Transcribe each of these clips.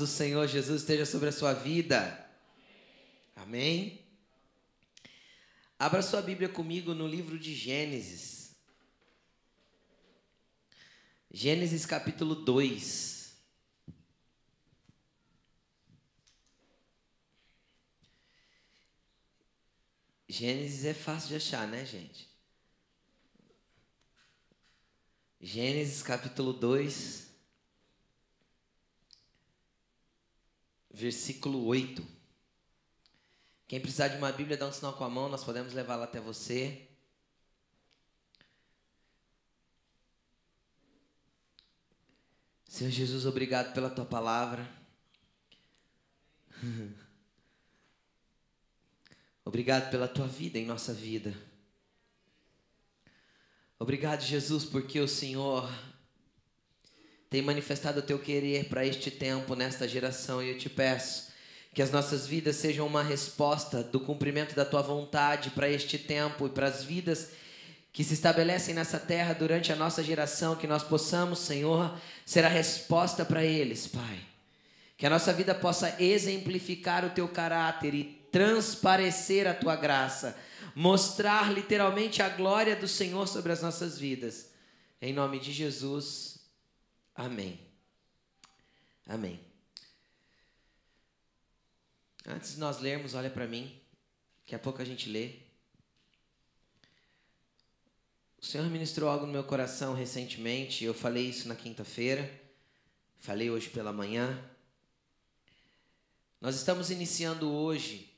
do Senhor Jesus esteja sobre a sua vida. Amém? Abra sua Bíblia comigo no livro de Gênesis. Gênesis capítulo 2. Gênesis é fácil de achar, né, gente? Gênesis capítulo 2, versículo 8. Quem precisar de uma Bíblia, dá um sinal com a mão, nós podemos levá-la até você. Senhor Jesus, obrigado pela tua palavra. obrigado pela tua vida em nossa vida. Obrigado, Jesus, porque o Senhor tem manifestado o teu querer para este tempo, nesta geração, e eu te peço que as nossas vidas sejam uma resposta do cumprimento da tua vontade para este tempo e para as vidas que se estabelecem nessa terra durante a nossa geração, que nós possamos, Senhor, ser a resposta para eles, Pai. Que a nossa vida possa exemplificar o teu caráter e transparecer a tua graça mostrar literalmente a glória do Senhor sobre as nossas vidas. Em nome de Jesus, amém. Amém. Antes de nós lermos, olha para mim, daqui a pouco a gente lê. O Senhor ministrou algo no meu coração recentemente, eu falei isso na quinta-feira, falei hoje pela manhã. Nós estamos iniciando hoje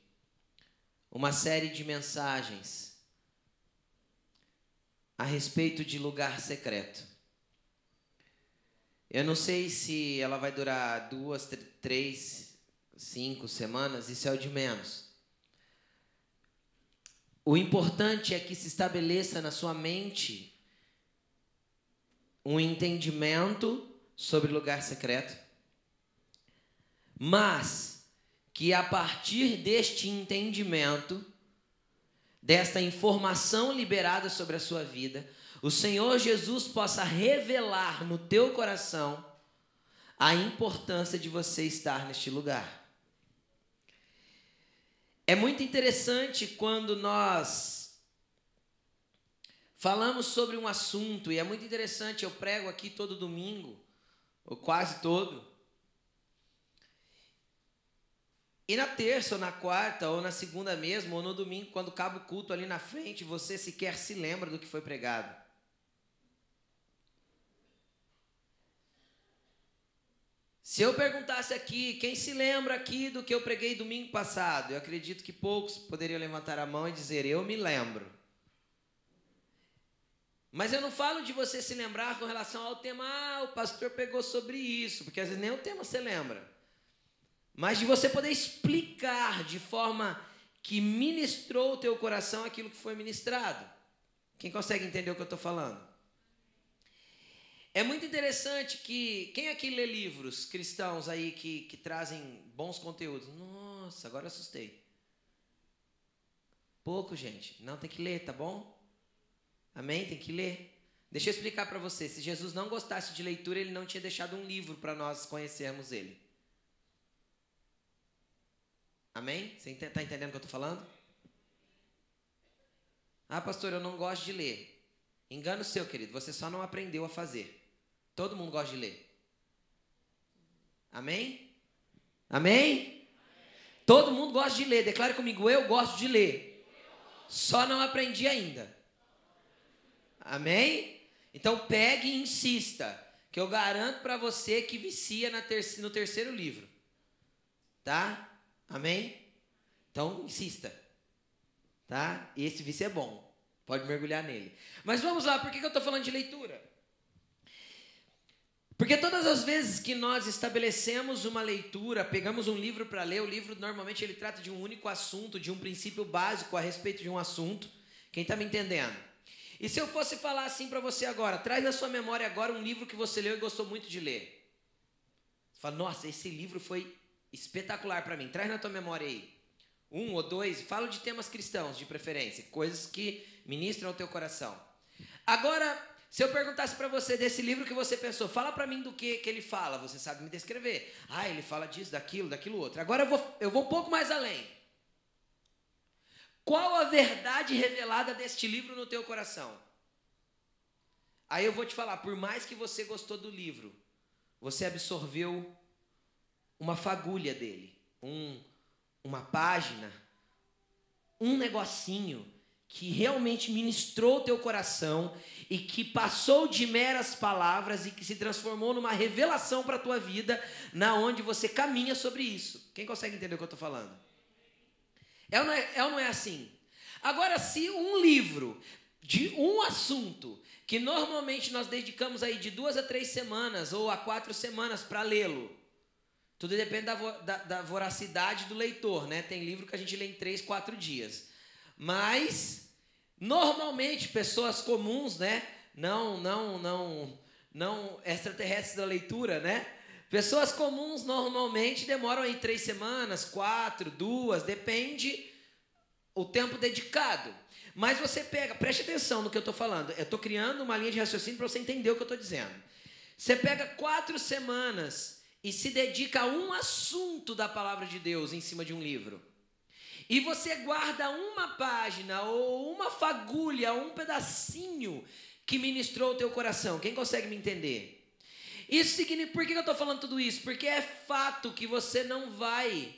uma série de mensagens a respeito de lugar secreto. Eu não sei se ela vai durar duas, três, cinco semanas, isso é o de menos. O importante é que se estabeleça na sua mente um entendimento sobre lugar secreto, mas que a partir deste entendimento, desta informação liberada sobre a sua vida, o Senhor Jesus possa revelar no teu coração a importância de você estar neste lugar. É muito interessante quando nós falamos sobre um assunto, e é muito interessante, eu prego aqui todo domingo, ou quase todo, E na terça, ou na quarta, ou na segunda mesmo, ou no domingo, quando acaba o culto ali na frente, você sequer se lembra do que foi pregado. Se eu perguntasse aqui, quem se lembra aqui do que eu preguei domingo passado? Eu acredito que poucos poderiam levantar a mão e dizer, eu me lembro. Mas eu não falo de você se lembrar com relação ao tema, ah, o pastor pegou sobre isso, porque às vezes nem o tema você lembra mas de você poder explicar de forma que ministrou o teu coração aquilo que foi ministrado. Quem consegue entender o que eu estou falando? É muito interessante que. Quem aqui lê livros cristãos aí que, que trazem bons conteúdos? Nossa, agora assustei. Pouco, gente. Não, tem que ler, tá bom? Amém? Tem que ler. Deixa eu explicar para você. Se Jesus não gostasse de leitura, ele não tinha deixado um livro para nós conhecermos ele. Amém? Você está entendendo o que eu estou falando? Ah, pastor, eu não gosto de ler. Engano seu, querido. Você só não aprendeu a fazer. Todo mundo gosta de ler. Amém? Amém? Todo mundo gosta de ler. Declare comigo, eu gosto de ler. Só não aprendi ainda. Amém? Então pegue e insista. Que eu garanto para você que vicia no terceiro livro. Tá? Amém? Então, insista. Tá? Esse vício é bom. Pode mergulhar nele. Mas vamos lá, por que eu estou falando de leitura? Porque todas as vezes que nós estabelecemos uma leitura, pegamos um livro para ler, o livro normalmente ele trata de um único assunto, de um princípio básico a respeito de um assunto. Quem está me entendendo? E se eu fosse falar assim para você agora, traz na sua memória agora um livro que você leu e gostou muito de ler. Você fala, nossa, esse livro foi espetacular para mim. Traz na tua memória aí. Um ou dois, falo de temas cristãos, de preferência, coisas que ministram ao teu coração. Agora, Se eu perguntasse para você desse livro que você pensou, fala para mim do que, que ele fala, você sabe me descrever. Ah, ele fala disso, daquilo, daquilo outro. Agora eu vou, eu vou um pouco mais além. Qual a verdade revelada deste livro no teu coração? Aí eu vou te falar, por mais que você gostou do livro, você absorveu uma fagulha dele, um, uma página, um negocinho que realmente ministrou o teu coração e que passou de meras palavras e que se transformou numa revelação para a tua vida, na onde você caminha sobre isso. Quem consegue entender o que eu estou falando? É ou, não é, é ou não é assim? Agora, se um livro de um assunto que normalmente nós dedicamos aí de duas a três semanas ou a quatro semanas para lê-lo, tudo depende da, da, da, voracidade do leitor, né? Tem livro que a gente lê em três, quatro dias. Mas normalmente pessoas comuns, né? Não, não, não, não extraterrestres da leitura, né? Pessoas comuns normalmente demoram aí três semanas, quatro, duas, depende o tempo dedicado. Mas você pega, preste atenção no que eu estou falando. Eu estou criando uma linha de raciocínio para você entender o que eu estou dizendo. Você pega quatro semanas e se dedica a um assunto da palavra de Deus em cima de um livro, e você guarda uma página ou uma fagulha, um pedacinho que ministrou o teu coração, quem consegue me entender? Isso significa, por que eu estou falando tudo isso? Porque é fato que você não vai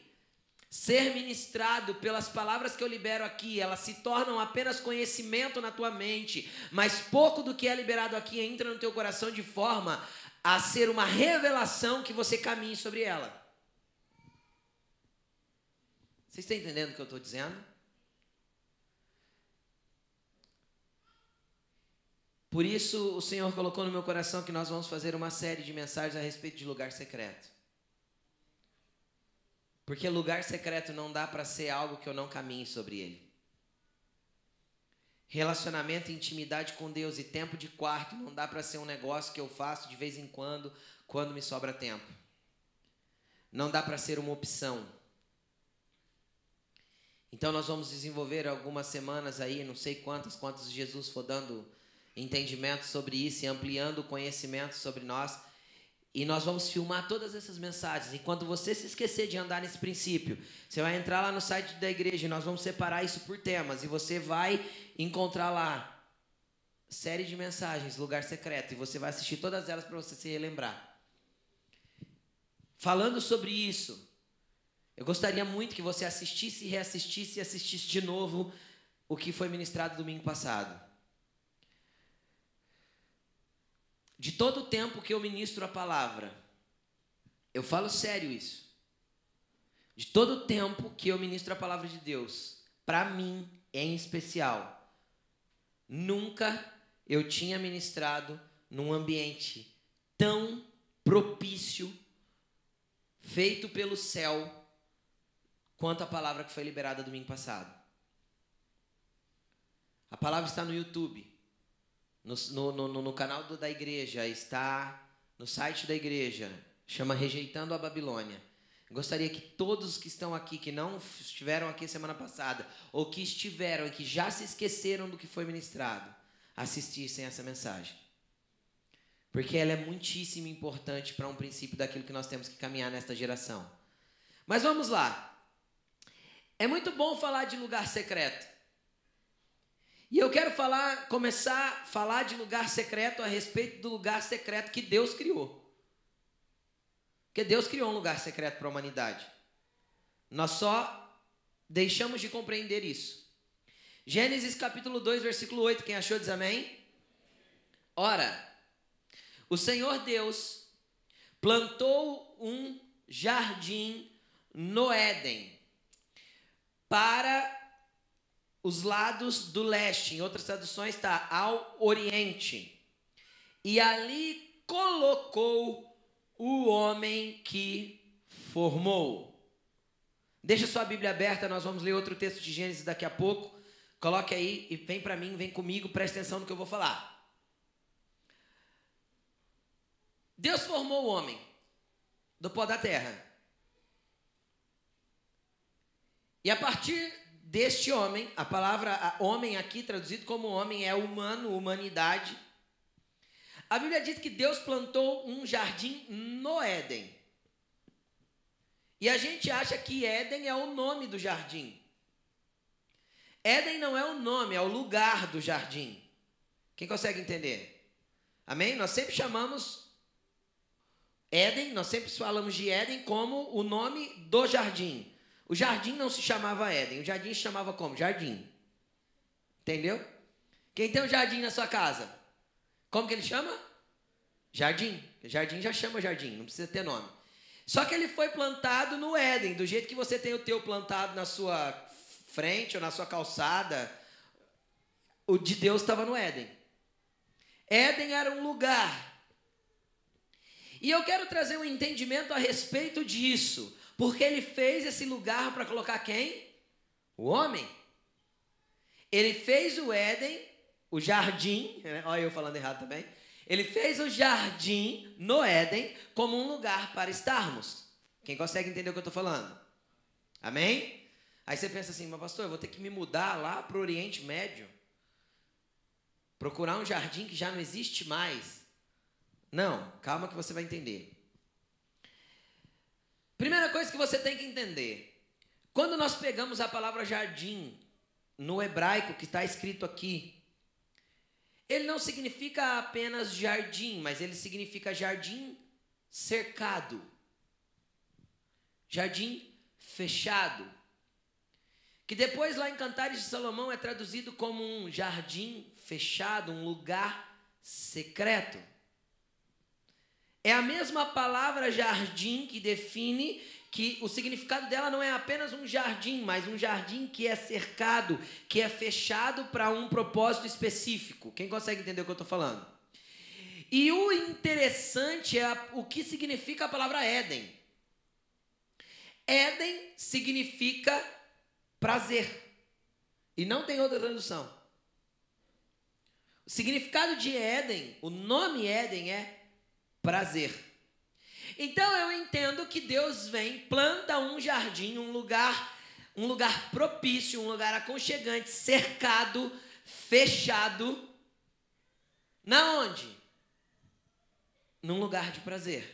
ser ministrado pelas palavras que eu libero aqui, elas se tornam apenas conhecimento na tua mente, mas pouco do que é liberado aqui entra no teu coração de forma a ser uma revelação que você caminhe sobre ela. Vocês estão entendendo o que eu estou dizendo? Por isso, o Senhor colocou no meu coração que nós vamos fazer uma série de mensagens a respeito de lugar secreto. Porque lugar secreto não dá para ser algo que eu não caminhe sobre ele. Relacionamento intimidade com Deus e tempo de quarto não dá para ser um negócio que eu faço de vez em quando, quando me sobra tempo. Não dá para ser uma opção. Então nós vamos desenvolver algumas semanas aí, não sei quantas, quantas Jesus for dando entendimento sobre isso e ampliando o conhecimento sobre nós e nós vamos filmar todas essas mensagens. E quando você se esquecer de andar nesse princípio, você vai entrar lá no site da igreja e nós vamos separar isso por temas. E você vai encontrar lá série de mensagens, lugar secreto. E você vai assistir todas elas para você se relembrar. Falando sobre isso, eu gostaria muito que você assistisse, reassistisse e assistisse de novo o que foi ministrado domingo passado. De todo o tempo que eu ministro a palavra, eu falo sério isso. De todo o tempo que eu ministro a palavra de Deus, para mim em especial, nunca eu tinha ministrado num ambiente tão propício, feito pelo céu, quanto a palavra que foi liberada domingo passado. A palavra está no YouTube. No, no, no, no canal do, da igreja, está no site da igreja, chama Rejeitando a Babilônia. Gostaria que todos que estão aqui, que não estiveram aqui semana passada, ou que estiveram e que já se esqueceram do que foi ministrado, assistissem essa mensagem. Porque ela é muitíssimo importante para um princípio daquilo que nós temos que caminhar nesta geração. Mas vamos lá. É muito bom falar de lugar secreto. E eu quero falar, começar a falar de lugar secreto a respeito do lugar secreto que Deus criou. Porque Deus criou um lugar secreto para a humanidade. Nós só deixamos de compreender isso. Gênesis capítulo 2, versículo 8, quem achou diz amém? Ora, o Senhor Deus plantou um jardim no Éden para os lados do leste, em outras traduções está ao oriente. E ali colocou o homem que formou. Deixa sua Bíblia aberta, nós vamos ler outro texto de Gênesis daqui a pouco. Coloque aí e vem para mim, vem comigo, preste atenção no que eu vou falar. Deus formou o homem do pó da terra. E a partir deste homem, a palavra homem aqui traduzido como homem é humano, humanidade. A Bíblia diz que Deus plantou um jardim no Éden. E a gente acha que Éden é o nome do jardim. Éden não é o nome, é o lugar do jardim. Quem consegue entender? Amém? Nós sempre chamamos Éden, nós sempre falamos de Éden como o nome do jardim. O jardim não se chamava Éden, o jardim se chamava como? Jardim. Entendeu? Quem tem um jardim na sua casa? Como que ele chama? Jardim. Jardim já chama jardim, não precisa ter nome. Só que ele foi plantado no Éden, do jeito que você tem o teu plantado na sua frente ou na sua calçada. O de Deus estava no Éden. Éden era um lugar e eu quero trazer um entendimento a respeito disso, porque ele fez esse lugar para colocar quem? O homem. Ele fez o Éden, o jardim, né? olha eu falando errado também. Ele fez o jardim no Éden como um lugar para estarmos. Quem consegue entender o que eu estou falando? Amém? Aí você pensa assim, mas pastor, eu vou ter que me mudar lá para o Oriente Médio, procurar um jardim que já não existe mais. Não, calma que você vai entender. Primeira coisa que você tem que entender: quando nós pegamos a palavra jardim no hebraico que está escrito aqui, ele não significa apenas jardim, mas ele significa jardim cercado, jardim fechado. Que depois lá em Cantares de Salomão é traduzido como um jardim fechado, um lugar secreto. É a mesma palavra jardim que define que o significado dela não é apenas um jardim, mas um jardim que é cercado, que é fechado para um propósito específico. Quem consegue entender o que eu estou falando? E o interessante é o que significa a palavra Éden. Éden significa prazer. E não tem outra tradução. O significado de Éden, o nome Éden é prazer. Então eu entendo que Deus vem, planta um jardim, um lugar, um lugar propício, um lugar aconchegante, cercado, fechado. Na onde? Num lugar de prazer.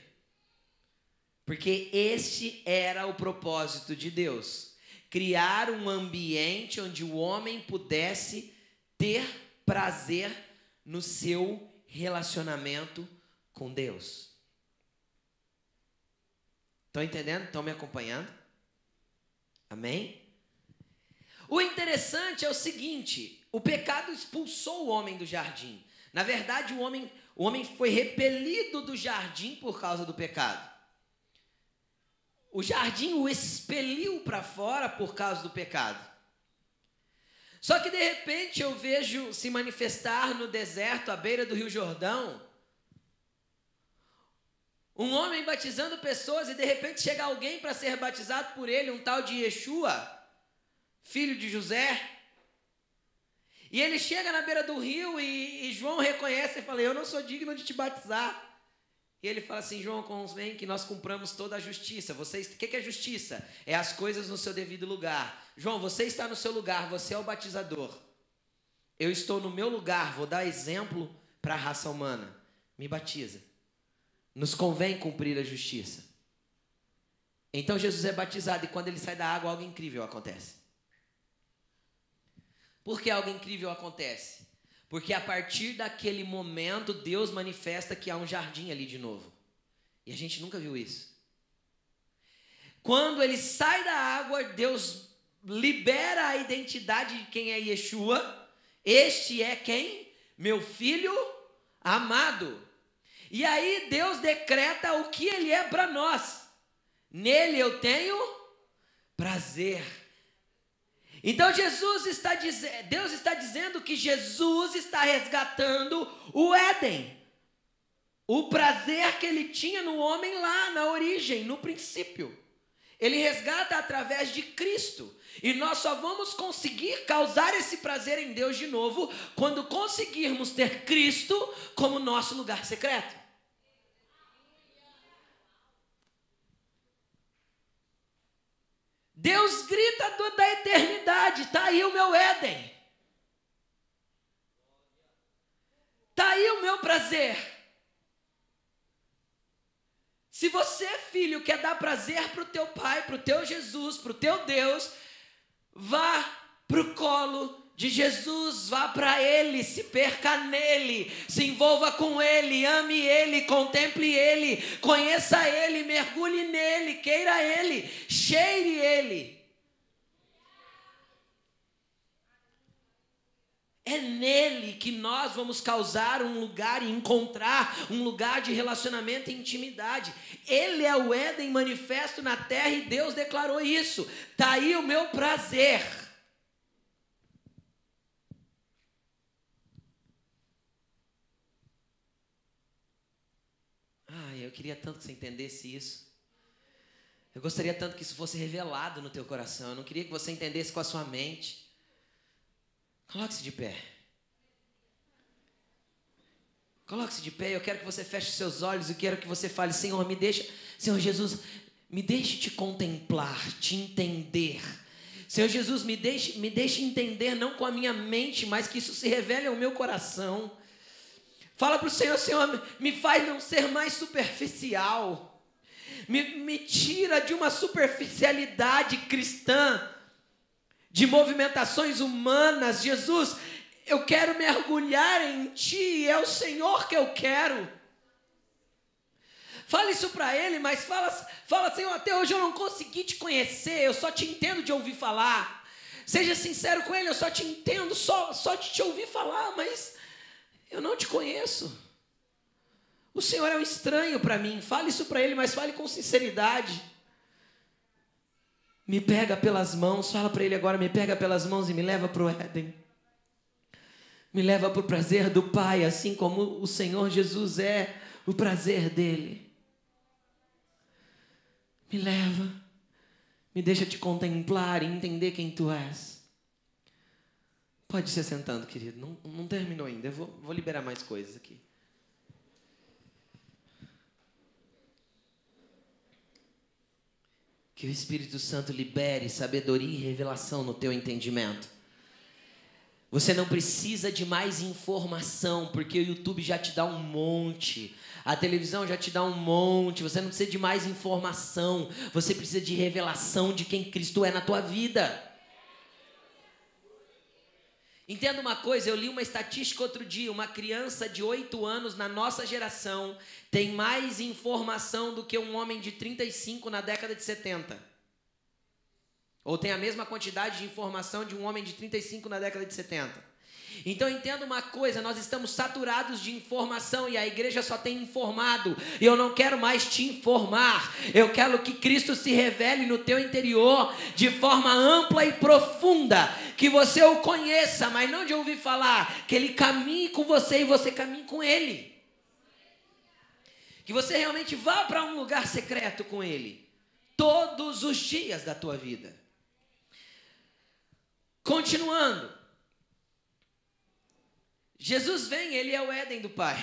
Porque este era o propósito de Deus: criar um ambiente onde o homem pudesse ter prazer no seu relacionamento com Deus. Estão entendendo? Estão me acompanhando? Amém? O interessante é o seguinte: o pecado expulsou o homem do jardim. Na verdade, o homem, o homem foi repelido do jardim por causa do pecado. O jardim o expeliu para fora por causa do pecado. Só que de repente eu vejo se manifestar no deserto, à beira do Rio Jordão, um homem batizando pessoas e de repente chega alguém para ser batizado por ele, um tal de Yeshua, filho de José. E ele chega na beira do rio e, e João reconhece e fala: Eu não sou digno de te batizar. E ele fala assim: João, convém que nós cumpramos toda a justiça. Vocês, o que é justiça? É as coisas no seu devido lugar. João, você está no seu lugar, você é o batizador. Eu estou no meu lugar, vou dar exemplo para a raça humana. Me batiza. Nos convém cumprir a justiça. Então Jesus é batizado e quando ele sai da água, algo incrível acontece. Por que algo incrível acontece? Porque a partir daquele momento, Deus manifesta que há um jardim ali de novo. E a gente nunca viu isso. Quando ele sai da água, Deus libera a identidade de quem é Yeshua. Este é quem? Meu filho amado. E aí Deus decreta o que Ele é para nós. Nele eu tenho prazer. Então Jesus está dizendo, Deus está dizendo que Jesus está resgatando o Éden. O prazer que ele tinha no homem lá na origem, no princípio. Ele resgata através de Cristo. E nós só vamos conseguir causar esse prazer em Deus de novo quando conseguirmos ter Cristo como nosso lugar secreto. Deus grita do, da eternidade: está aí o meu Éden. Está aí o meu prazer. Se você, filho, quer dar prazer para o teu pai, para o teu Jesus, para o teu Deus, vá para o colo de Jesus, vá para Ele, se perca nele, se envolva com Ele, ame Ele, contemple Ele, conheça Ele, mergulhe nele, queira Ele, cheire Ele. É nele que nós vamos causar um lugar e encontrar um lugar de relacionamento e intimidade. Ele é o Éden manifesto na terra e Deus declarou isso. Tá aí o meu prazer. Eu queria tanto que você entendesse isso. Eu gostaria tanto que isso fosse revelado no teu coração. Eu não queria que você entendesse com a sua mente. Coloque-se de pé. Coloque-se de pé. Eu quero que você feche seus olhos. Eu quero que você fale: Senhor, me deixa, Senhor Jesus, me deixe te contemplar, te entender. Senhor Jesus, me deixe, me deixe entender, não com a minha mente, mas que isso se revele ao meu coração. Fala para o Senhor, Senhor, me faz não ser mais superficial. Me, me tira de uma superficialidade cristã, de movimentações humanas. Jesus, eu quero mergulhar em Ti, é o Senhor que eu quero. Fala isso para ele, mas fala, fala, Senhor, até hoje eu não consegui te conhecer, eu só te entendo de ouvir falar. Seja sincero com ele, eu só te entendo, só, só de te ouvir falar, mas eu não te conheço. O Senhor é um estranho para mim. Fale isso para Ele, mas fale com sinceridade. Me pega pelas mãos, fala para Ele agora, me pega pelas mãos e me leva para o Éden. Me leva para o prazer do Pai, assim como o Senhor Jesus é o prazer dele. Me leva, me deixa te contemplar e entender quem tu és. Pode ser sentando, querido. Não, não terminou ainda. Eu vou, vou liberar mais coisas aqui. Que o Espírito Santo libere sabedoria e revelação no teu entendimento. Você não precisa de mais informação, porque o YouTube já te dá um monte. A televisão já te dá um monte. Você não precisa de mais informação. Você precisa de revelação de quem Cristo é na tua vida. Entenda uma coisa, eu li uma estatística outro dia, uma criança de 8 anos na nossa geração tem mais informação do que um homem de 35 na década de 70. Ou tem a mesma quantidade de informação de um homem de 35 na década de 70. Então entenda uma coisa, nós estamos saturados de informação e a igreja só tem informado. E eu não quero mais te informar. Eu quero que Cristo se revele no teu interior de forma ampla e profunda, que você o conheça, mas não de ouvir falar, que ele caminhe com você e você caminhe com ele. Que você realmente vá para um lugar secreto com ele todos os dias da tua vida. Continuando, Jesus vem, ele é o Éden do Pai.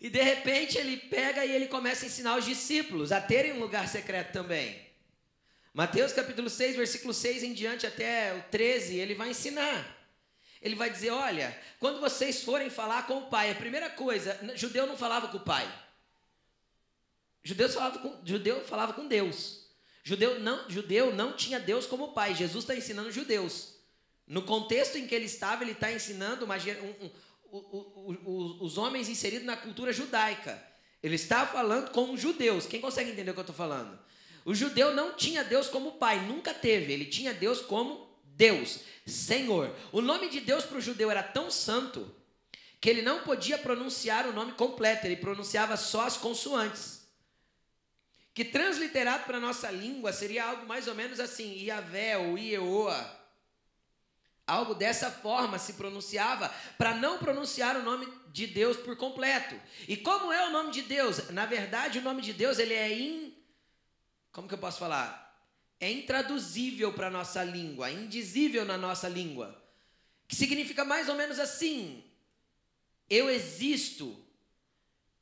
E de repente ele pega e ele começa a ensinar os discípulos a terem um lugar secreto também. Mateus capítulo 6, versículo 6 em diante até o 13, ele vai ensinar. Ele vai dizer: Olha, quando vocês forem falar com o Pai, a primeira coisa, judeu não falava com o Pai. Judeu falava com, judeu falava com Deus. Judeu não, judeu não tinha Deus como Pai. Jesus está ensinando judeus. No contexto em que ele estava, ele está ensinando uma, um, um, um, os homens inseridos na cultura judaica. Ele está falando com os judeus. Quem consegue entender o que eu estou falando? O judeu não tinha Deus como pai, nunca teve. Ele tinha Deus como Deus, Senhor. O nome de Deus para o judeu era tão santo que ele não podia pronunciar o nome completo, ele pronunciava só as consoantes. Que transliterado para a nossa língua seria algo mais ou menos assim: Iavé ou Ieoa. Algo dessa forma se pronunciava para não pronunciar o nome de Deus por completo. E como é o nome de Deus? Na verdade, o nome de Deus ele é in Como que eu posso falar? É intraduzível para nossa língua, indizível na nossa língua. Que significa mais ou menos assim: Eu existo.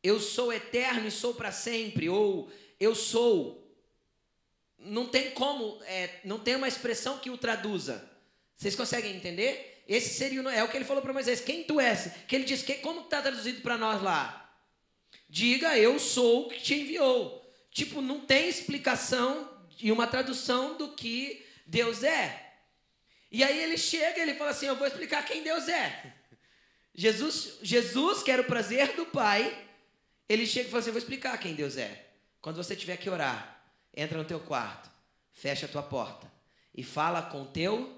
Eu sou eterno e sou para sempre ou eu sou. Não tem como, é, não tem uma expressão que o traduza. Vocês conseguem entender? Esse seria o, é o que ele falou para Moisés. Quem tu és? Que ele disse, que, como está traduzido para nós lá? Diga, eu sou o que te enviou. tipo, não tem explicação e uma tradução do que Deus é. E aí ele chega e ele fala assim: Eu vou explicar quem Deus é. Jesus, Jesus quer o prazer do Pai. Ele chega e fala assim: Eu vou explicar quem Deus é. Quando você tiver que orar, entra no teu quarto, fecha a tua porta e fala com teu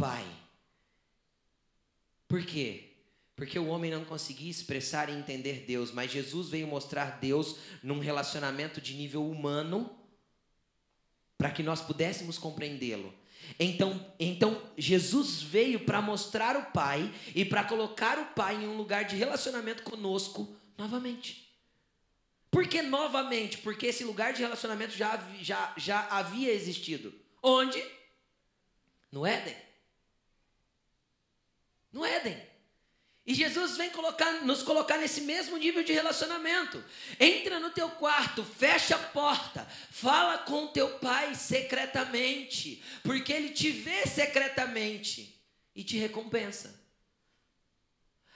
Pai. Por quê? Porque o homem não conseguia expressar e entender Deus, mas Jesus veio mostrar Deus num relacionamento de nível humano para que nós pudéssemos compreendê-lo. Então, então Jesus veio para mostrar o Pai e para colocar o Pai em um lugar de relacionamento conosco novamente. Por que novamente? Porque esse lugar de relacionamento já, já, já havia existido. Onde? No Éden. No Éden. E Jesus vem colocar, nos colocar nesse mesmo nível de relacionamento. Entra no teu quarto, fecha a porta, fala com teu pai secretamente, porque ele te vê secretamente e te recompensa.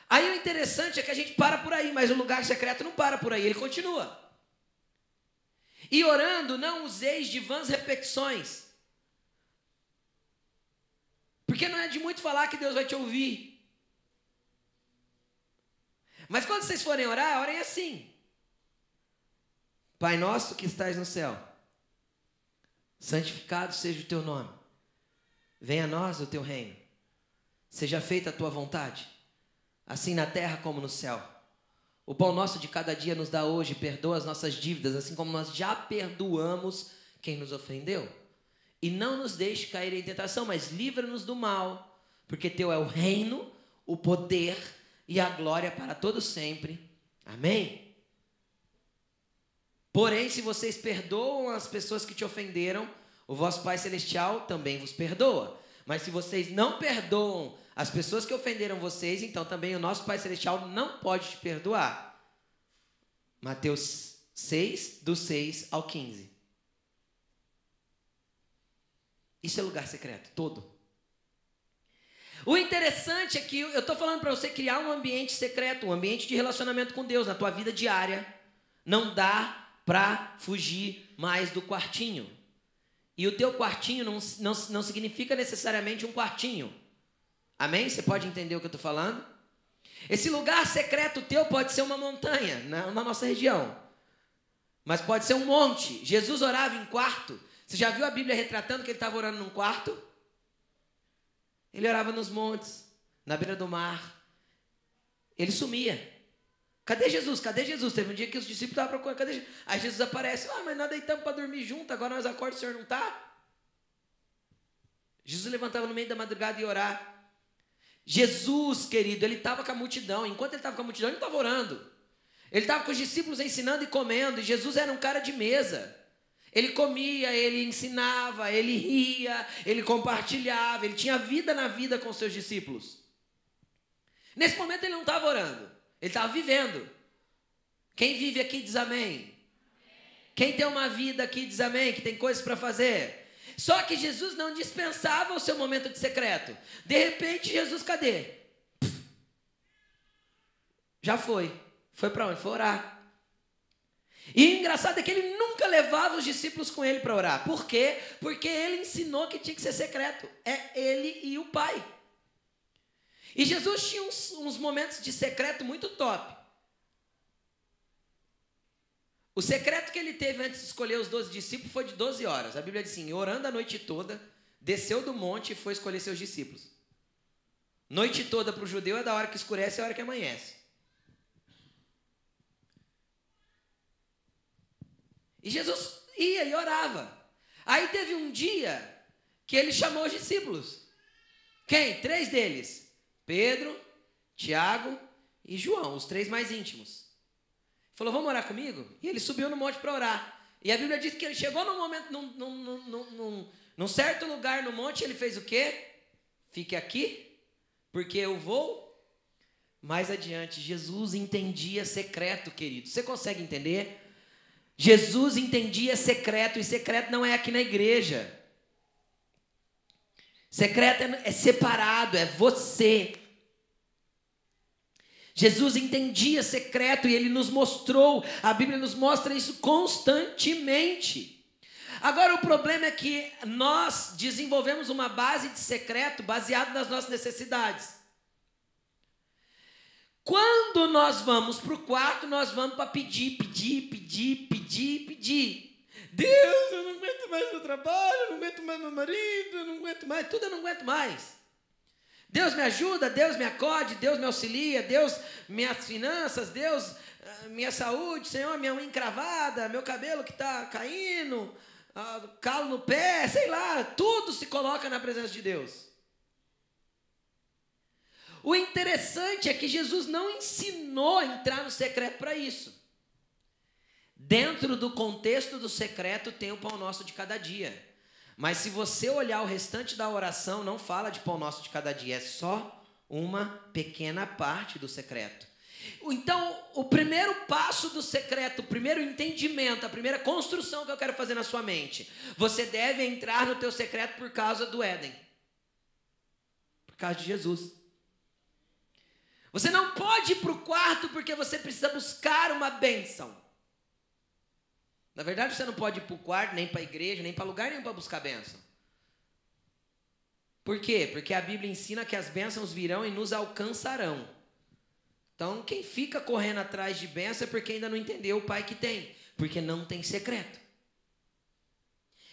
Aí o interessante é que a gente para por aí, mas o lugar secreto não para por aí, ele continua. E orando, não useis de vãs repetições. Porque não é de muito falar que Deus vai te ouvir. Mas quando vocês forem orar, orem assim. Pai nosso que estás no céu, santificado seja o teu nome. Venha a nós o teu reino. Seja feita a tua vontade, assim na terra como no céu. O pão nosso de cada dia nos dá hoje, perdoa as nossas dívidas, assim como nós já perdoamos quem nos ofendeu. E não nos deixe cair em tentação, mas livra-nos do mal, porque teu é o reino, o poder e a glória para todos sempre. Amém? Porém, se vocês perdoam as pessoas que te ofenderam, o vosso Pai Celestial também vos perdoa. Mas se vocês não perdoam as pessoas que ofenderam vocês, então também o nosso Pai Celestial não pode te perdoar. Mateus 6, do 6 ao 15. Isso é lugar secreto, todo. O interessante é que eu estou falando para você criar um ambiente secreto, um ambiente de relacionamento com Deus na tua vida diária. Não dá para fugir mais do quartinho. E o teu quartinho não, não, não significa necessariamente um quartinho. Amém? Você pode entender o que eu estou falando? Esse lugar secreto teu pode ser uma montanha na, na nossa região. Mas pode ser um monte. Jesus orava em quarto. Você já viu a Bíblia retratando que ele estava orando num quarto? Ele orava nos montes, na beira do mar. Ele sumia. Cadê Jesus? Cadê Jesus? Teve um dia que os discípulos estavam procurando. Cadê Jesus? Aí Jesus aparece. Ah, mas nós deitamos para dormir junto. Agora nós acordamos, o senhor não está? Jesus levantava no meio da madrugada e orar. Jesus, querido, ele estava com a multidão. Enquanto ele estava com a multidão, ele estava orando. Ele estava com os discípulos ensinando e comendo. E Jesus era um cara de mesa. Ele comia, ele ensinava, ele ria, ele compartilhava, ele tinha vida na vida com seus discípulos. Nesse momento ele não estava orando, ele estava vivendo. Quem vive aqui diz amém. Quem tem uma vida aqui diz amém, que tem coisas para fazer. Só que Jesus não dispensava o seu momento de secreto. De repente, Jesus, cadê? Já foi. Foi para onde? Foi orar. E o engraçado é que ele nunca levava os discípulos com ele para orar. Por quê? Porque ele ensinou que tinha que ser secreto. É ele e o Pai. E Jesus tinha uns, uns momentos de secreto muito top. O secreto que ele teve antes de escolher os 12 discípulos foi de 12 horas. A Bíblia diz assim: orando a noite toda, desceu do monte e foi escolher seus discípulos. Noite toda para o judeu é da hora que escurece e a hora que amanhece. E Jesus ia e orava. Aí teve um dia que ele chamou os discípulos. Quem? Três deles: Pedro, Tiago e João, os três mais íntimos. Falou: Vamos orar comigo? E ele subiu no monte para orar. E a Bíblia diz que ele chegou num momento, num, num, num, num certo lugar no monte, ele fez o quê? Fique aqui, porque eu vou mais adiante. Jesus entendia secreto, querido. Você consegue entender? Jesus entendia secreto, e secreto não é aqui na igreja. Secreto é, é separado, é você. Jesus entendia secreto e ele nos mostrou, a Bíblia nos mostra isso constantemente. Agora o problema é que nós desenvolvemos uma base de secreto baseado nas nossas necessidades. Quando nós vamos para o quarto, nós vamos para pedir, pedir, pedir, pedir, pedir. Deus, eu não aguento mais meu trabalho, eu não aguento mais meu marido, eu não aguento mais, tudo eu não aguento mais. Deus me ajuda, Deus me acode, Deus me auxilia, Deus minhas finanças, Deus ah, minha saúde, Senhor, minha unha encravada, meu cabelo que está caindo, uh, calo no pé, sei lá, tudo se coloca na presença de Deus. O interessante é que Jesus não ensinou a entrar no secreto para isso. Dentro do contexto do secreto tem o pão nosso de cada dia. Mas se você olhar o restante da oração, não fala de pão nosso de cada dia, é só uma pequena parte do secreto. Então, o primeiro passo do secreto, o primeiro entendimento, a primeira construção que eu quero fazer na sua mente, você deve entrar no teu secreto por causa do Éden. Por causa de Jesus. Você não pode ir para o quarto porque você precisa buscar uma bênção. Na verdade, você não pode ir para o quarto, nem para a igreja, nem para lugar nenhum para buscar bênção. Por quê? Porque a Bíblia ensina que as bênçãos virão e nos alcançarão. Então, quem fica correndo atrás de bênção é porque ainda não entendeu o pai que tem, porque não tem secreto.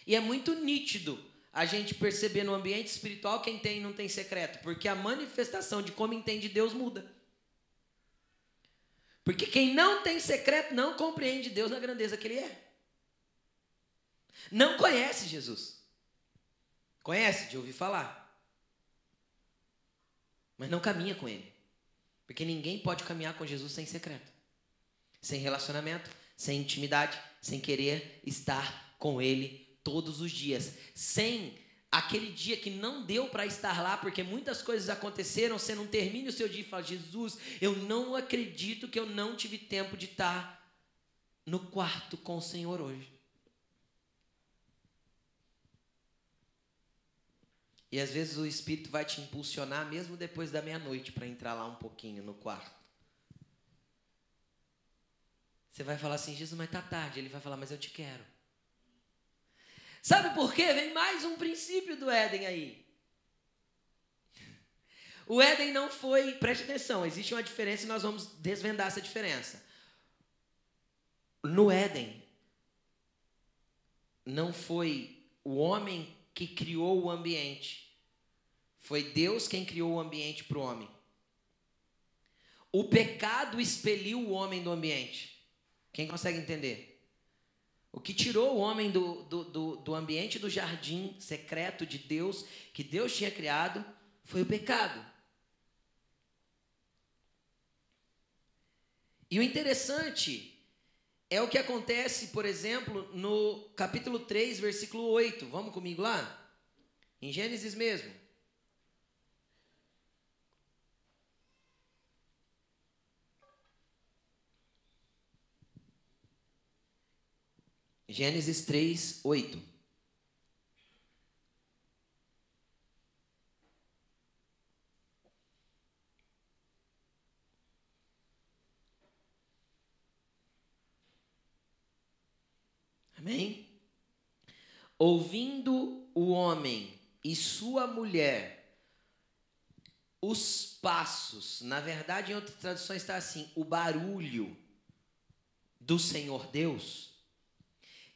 E é muito nítido a gente perceber no ambiente espiritual quem tem e não tem secreto, porque a manifestação de como entende Deus muda. Porque quem não tem secreto não compreende Deus na grandeza que Ele é. Não conhece Jesus. Conhece de ouvir falar. Mas não caminha com Ele. Porque ninguém pode caminhar com Jesus sem secreto, sem relacionamento, sem intimidade, sem querer estar com Ele todos os dias, sem aquele dia que não deu para estar lá, porque muitas coisas aconteceram, você não termina o seu dia e fala: Jesus, eu não acredito que eu não tive tempo de estar no quarto com o Senhor hoje. E às vezes o Espírito vai te impulsionar, mesmo depois da meia-noite, para entrar lá um pouquinho no quarto. Você vai falar assim, Jesus, mas tá tarde. Ele vai falar, mas eu te quero. Sabe por quê? Vem mais um princípio do Éden aí. O Éden não foi, preste atenção, existe uma diferença e nós vamos desvendar essa diferença. No Éden, não foi o homem que criou o ambiente, foi Deus quem criou o ambiente para o homem. O pecado expeliu o homem do ambiente. Quem consegue entender? O que tirou o homem do, do, do, do, ambiente do jardim secreto de Deus, que Deus tinha criado, foi o pecado. E o interessante é o que acontece, por exemplo, no capítulo 3, versículo 8. Vamos comigo lá? Em Gênesis mesmo. Gênesis 3, 8. Amém? Ouvindo o homem e sua mulher os passos, na verdade, em outras traduções está assim: o barulho do Senhor Deus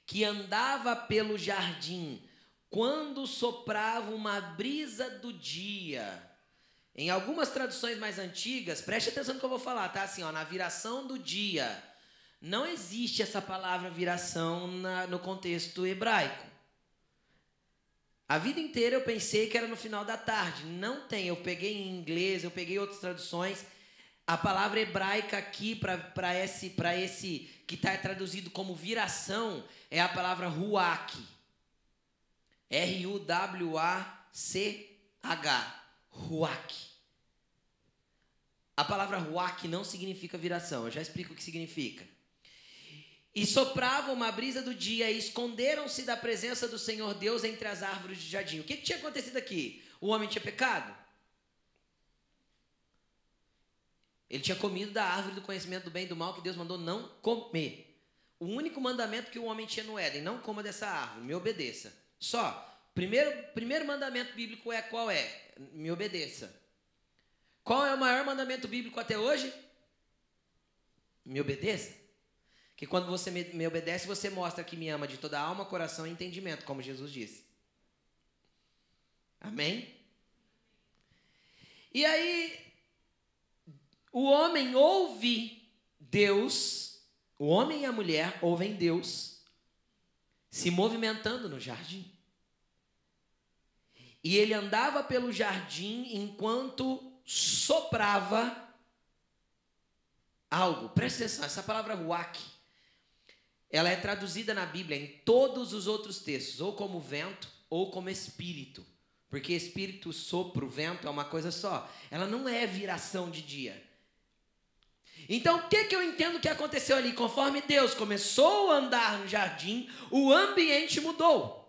que andava pelo jardim quando soprava uma brisa do dia. Em algumas traduções mais antigas, preste atenção no que eu vou falar, tá? Assim, ó, na viração do dia. Não existe essa palavra viração na, no contexto hebraico. A vida inteira eu pensei que era no final da tarde. Não tem. Eu peguei em inglês, eu peguei outras traduções. A palavra hebraica aqui para esse, esse que está traduzido como viração é a palavra ruach. R-U-W-A-C-H. Ruach. A palavra ruach não significa viração. Eu já explico o que significa. E soprava uma brisa do dia e esconderam-se da presença do Senhor Deus entre as árvores de jardim. O que, que tinha acontecido aqui? O homem tinha pecado? Ele tinha comido da árvore do conhecimento do bem e do mal que Deus mandou não comer. O único mandamento que o homem tinha no Éden, não coma dessa árvore, me obedeça. Só. Primeiro, primeiro mandamento bíblico é qual é? Me obedeça. Qual é o maior mandamento bíblico até hoje? Me obedeça. Que quando você me, me obedece, você mostra que me ama de toda alma, coração e entendimento, como Jesus disse. Amém? E aí, o homem ouve Deus, o homem e a mulher ouvem Deus se movimentando no jardim. E ele andava pelo jardim enquanto soprava algo. Presta atenção, essa palavra ruach, ela é traduzida na Bíblia em todos os outros textos, ou como vento, ou como espírito. Porque espírito, sopro, vento é uma coisa só. Ela não é viração de dia. Então, o que, que eu entendo que aconteceu ali? Conforme Deus começou a andar no jardim, o ambiente mudou.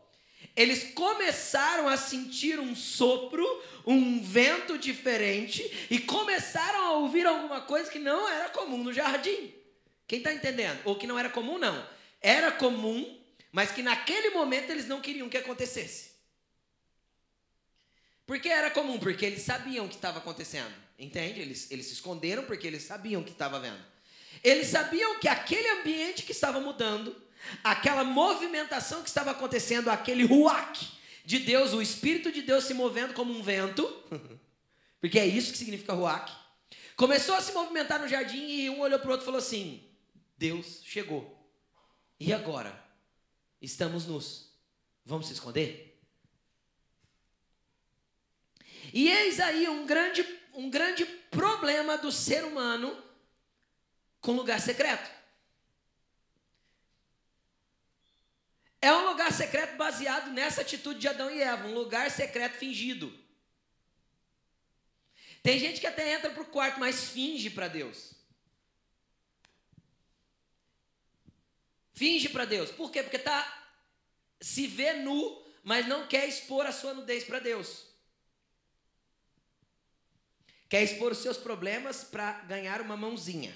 Eles começaram a sentir um sopro, um vento diferente e começaram a ouvir alguma coisa que não era comum no jardim. Quem está entendendo? Ou que não era comum, não. Era comum, mas que naquele momento eles não queriam que acontecesse. Por que era comum? Porque eles sabiam o que estava acontecendo. Entende? Eles, eles se esconderam porque eles sabiam o que estava vendo. Eles sabiam que aquele ambiente que estava mudando, aquela movimentação que estava acontecendo, aquele ruach de Deus, o Espírito de Deus se movendo como um vento, porque é isso que significa ruach, começou a se movimentar no jardim e um olhou para o outro e falou assim: Deus chegou. E agora? Estamos nus. Vamos se esconder? E eis aí um grande, um grande problema do ser humano com lugar secreto. É um lugar secreto baseado nessa atitude de Adão e Eva, um lugar secreto fingido. Tem gente que até entra para o quarto, mas finge para Deus. Finge para Deus. Por quê? Porque tá se vê nu, mas não quer expor a sua nudez para Deus. Quer expor os seus problemas para ganhar uma mãozinha.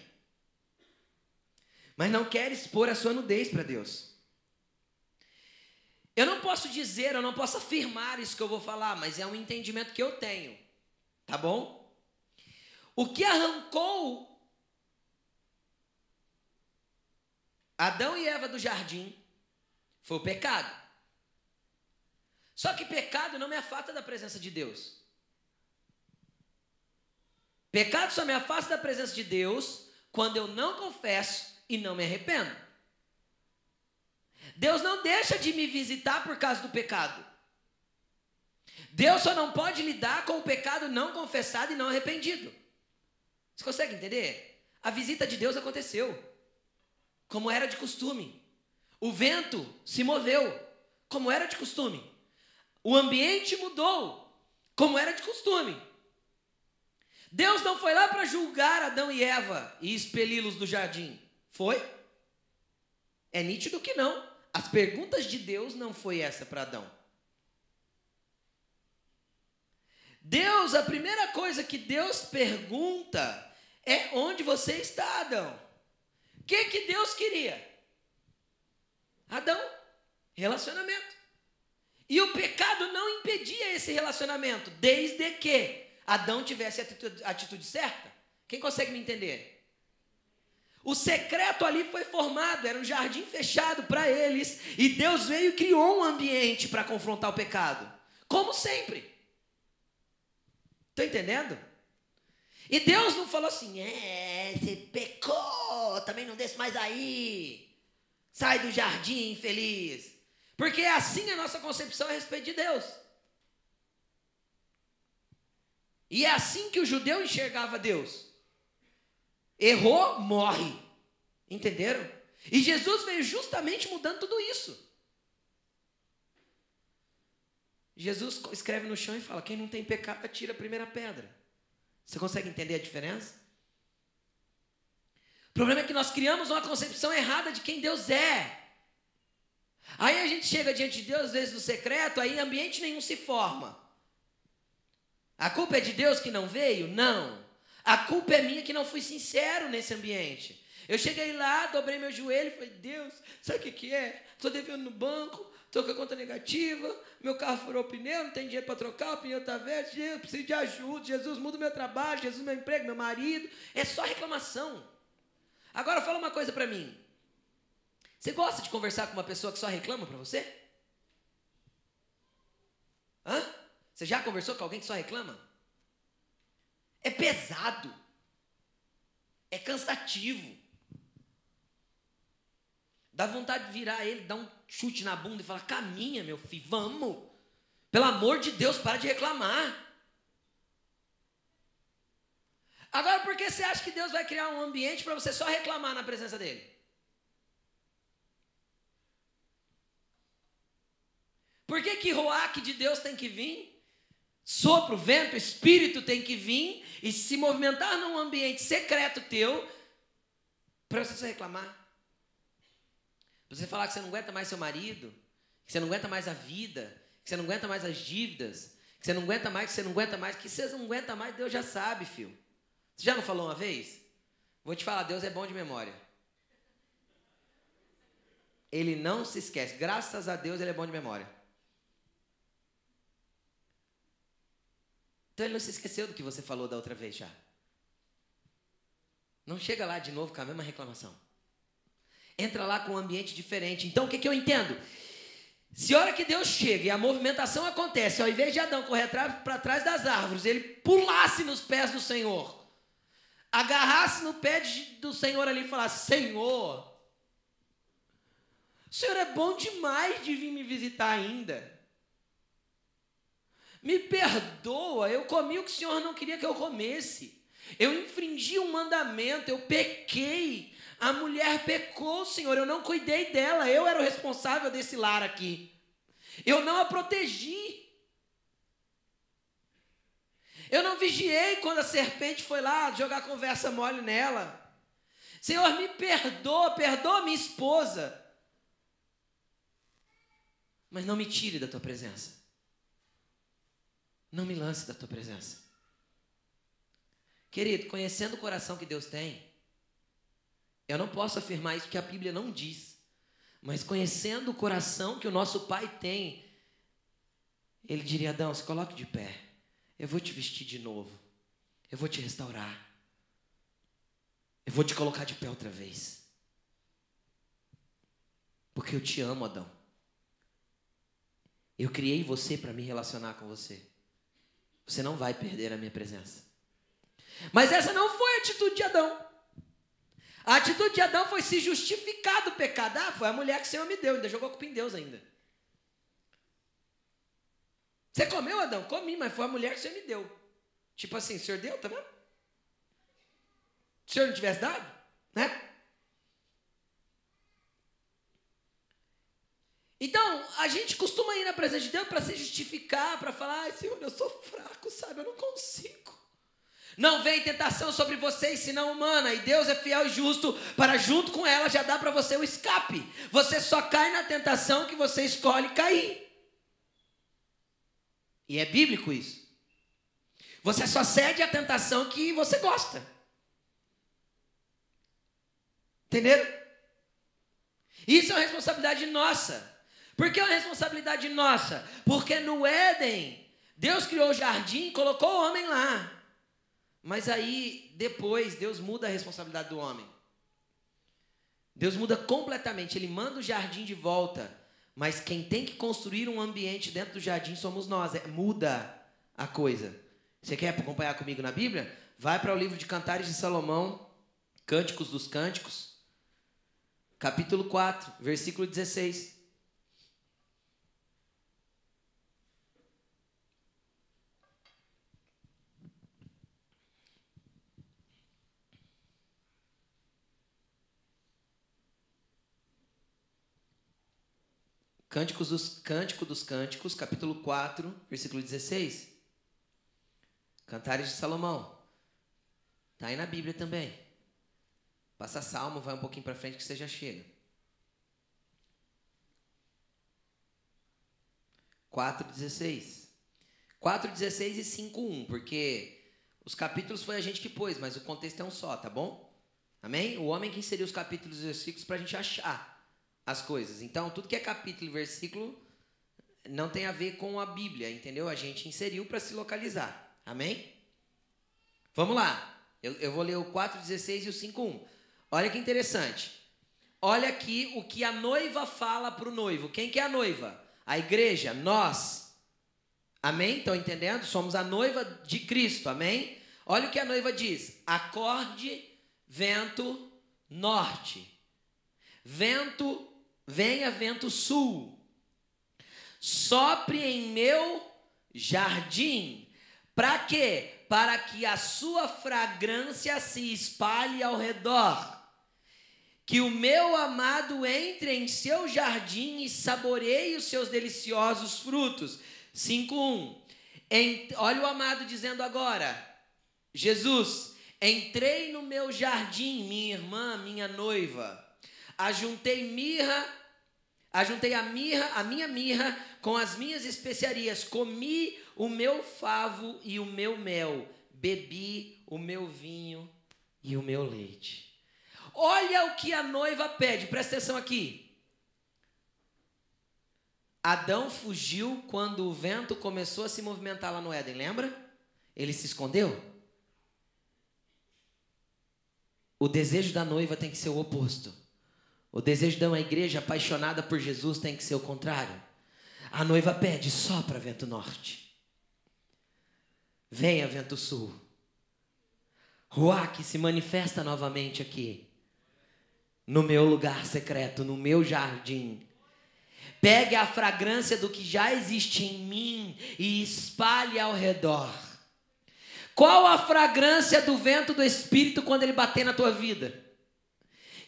Mas não quer expor a sua nudez para Deus. Eu não posso dizer, eu não posso afirmar isso que eu vou falar, mas é um entendimento que eu tenho. Tá bom? O que arrancou Adão e Eva do jardim foi o pecado. Só que pecado não me afasta da presença de Deus. Pecado só me afasta da presença de Deus quando eu não confesso e não me arrependo. Deus não deixa de me visitar por causa do pecado. Deus só não pode lidar com o pecado não confessado e não arrependido. Você consegue entender? A visita de Deus aconteceu, como era de costume. O vento se moveu, como era de costume. O ambiente mudou, como era de costume. Deus não foi lá para julgar Adão e Eva e expeli-los do jardim. Foi? É nítido que não. As perguntas de Deus não foi essa para Adão. Deus, a primeira coisa que Deus pergunta é onde você está, Adão. O que, que Deus queria? Adão, relacionamento. E o pecado não impedia esse relacionamento, desde que Adão tivesse a atitude, atitude certa? Quem consegue me entender? O secreto ali foi formado, era um jardim fechado para eles, e Deus veio e criou um ambiente para confrontar o pecado, como sempre. Estou entendendo? E Deus não falou assim: é, você pecou, também não desce mais aí, sai do jardim infeliz. Porque é assim a nossa concepção a respeito de Deus. E é assim que o judeu enxergava Deus. Errou, morre. Entenderam? E Jesus veio justamente mudando tudo isso. Jesus escreve no chão e fala: Quem não tem pecado, atira a primeira pedra. Você consegue entender a diferença? O problema é que nós criamos uma concepção errada de quem Deus é. Aí a gente chega diante de Deus, às vezes no secreto, aí ambiente nenhum se forma. A culpa é de Deus que não veio? Não. A culpa é minha que não fui sincero nesse ambiente. Eu cheguei lá, dobrei meu joelho e falei, Deus, sabe o que, que é? Estou devendo no banco, estou com a conta negativa, meu carro furou o pneu, não tem dinheiro para trocar, o pneu está velho, eu preciso de ajuda, Jesus muda meu trabalho, Jesus meu emprego, meu marido. É só reclamação. Agora fala uma coisa para mim. Você gosta de conversar com uma pessoa que só reclama para você? Hã? Você já conversou com alguém que só reclama? É pesado. É cansativo. Dá vontade de virar ele, dar um chute na bunda e falar: caminha, meu filho, vamos. Pelo amor de Deus, para de reclamar. Agora, por que você acha que Deus vai criar um ambiente para você só reclamar na presença dele? Por que, que Roac de Deus tem que vir? Sopro, vento, espírito tem que vir e se movimentar num ambiente secreto teu para você reclamar. Para você falar que você não aguenta mais seu marido, que você não aguenta mais a vida, que você não aguenta mais as dívidas, que você não aguenta mais, que você não aguenta mais, que você não aguenta mais, Deus já sabe, filho. Você já não falou uma vez? Vou te falar, Deus é bom de memória. Ele não se esquece. Graças a Deus ele é bom de memória. Então ele não se esqueceu do que você falou da outra vez já. Não chega lá de novo com a mesma reclamação. Entra lá com um ambiente diferente. Então o que, que eu entendo? Se a hora que Deus chega e a movimentação acontece, ao invés de Adão correr para trás das árvores, ele pulasse nos pés do Senhor agarrasse no pé de, do Senhor ali e falasse: Senhor, o Senhor é bom demais de vir me visitar ainda. Me perdoa, eu comi o que o Senhor não queria que eu comesse. Eu infringi um mandamento, eu pequei. A mulher pecou, Senhor, eu não cuidei dela, eu era o responsável desse lar aqui. Eu não a protegi. Eu não vigiei quando a serpente foi lá jogar conversa mole nela. Senhor, me perdoa, perdoa minha esposa. Mas não me tire da tua presença. Não me lance da tua presença. Querido, conhecendo o coração que Deus tem, eu não posso afirmar isso que a Bíblia não diz. Mas conhecendo o coração que o nosso Pai tem, ele diria: Adão, se coloque de pé. Eu vou te vestir de novo. Eu vou te restaurar. Eu vou te colocar de pé outra vez. Porque eu te amo, Adão. Eu criei você para me relacionar com você. Você não vai perder a minha presença. Mas essa não foi a atitude de Adão. A atitude de Adão foi se justificar do pecado. Ah, foi a mulher que o Senhor me deu, ainda jogou culpa em Deus ainda. Você comeu, Adão? Comi, mas foi a mulher que você me deu. Tipo assim, o senhor deu, tá vendo? Se o senhor não tivesse dado, né? Então, a gente costuma ir na presença de Deus para se justificar, para falar, ai, Senhor, eu sou fraco, sabe? Eu não consigo. Não vem tentação sobre vocês, senão humana, e Deus é fiel e justo para junto com ela já dar para você o escape. Você só cai na tentação que você escolhe cair. E é bíblico isso. Você só cede à tentação que você gosta. Entenderam? Isso é uma responsabilidade nossa. Por que é uma responsabilidade nossa? Porque no Éden, Deus criou o jardim e colocou o homem lá. Mas aí, depois, Deus muda a responsabilidade do homem. Deus muda completamente. Ele manda o jardim de volta mas quem tem que construir um ambiente dentro do jardim somos nós. É, muda a coisa. Você quer acompanhar comigo na Bíblia? Vai para o livro de Cantares de Salomão, Cânticos dos Cânticos, capítulo 4, versículo 16. Cânticos dos, Cântico dos Cânticos, capítulo 4, versículo 16. Cantares de Salomão. Está aí na Bíblia também. Passa salmo, vai um pouquinho para frente que você já chega. 4,16. 4,16 e 5,1, porque Os capítulos foi a gente que pôs, mas o contexto é um só, tá bom? Amém? O homem que inseriu os capítulos e versículos para a gente achar as coisas. Então, tudo que é capítulo e versículo não tem a ver com a Bíblia, entendeu? A gente inseriu para se localizar. Amém? Vamos lá. Eu, eu vou ler o 4,16 e o 5,1. Olha que interessante. Olha aqui o que a noiva fala para o noivo. Quem que é a noiva? A igreja, nós. Amém? Estão entendendo? Somos a noiva de Cristo. Amém? Olha o que a noiva diz: acorde, vento norte. Vento, venha vento sul. Sopre em meu jardim. Para quê? Para que a sua fragrância se espalhe ao redor que o meu amado entre em seu jardim e saboreie os seus deliciosos frutos. 5:1. Olha o amado dizendo agora: Jesus, entrei no meu jardim, minha irmã, minha noiva. Ajuntei mirra, ajuntei a mirra, a minha mirra com as minhas especiarias, comi o meu favo e o meu mel, bebi o meu vinho e o meu leite. Olha o que a noiva pede, presta atenção aqui. Adão fugiu quando o vento começou a se movimentar lá no Éden, lembra? Ele se escondeu? O desejo da noiva tem que ser o oposto. O desejo de uma igreja apaixonada por Jesus tem que ser o contrário. A noiva pede só para vento norte. Venha vento sul. Ruach se manifesta novamente aqui no meu lugar secreto, no meu jardim. Pegue a fragrância do que já existe em mim e espalhe ao redor. Qual a fragrância do vento do Espírito quando ele bater na tua vida?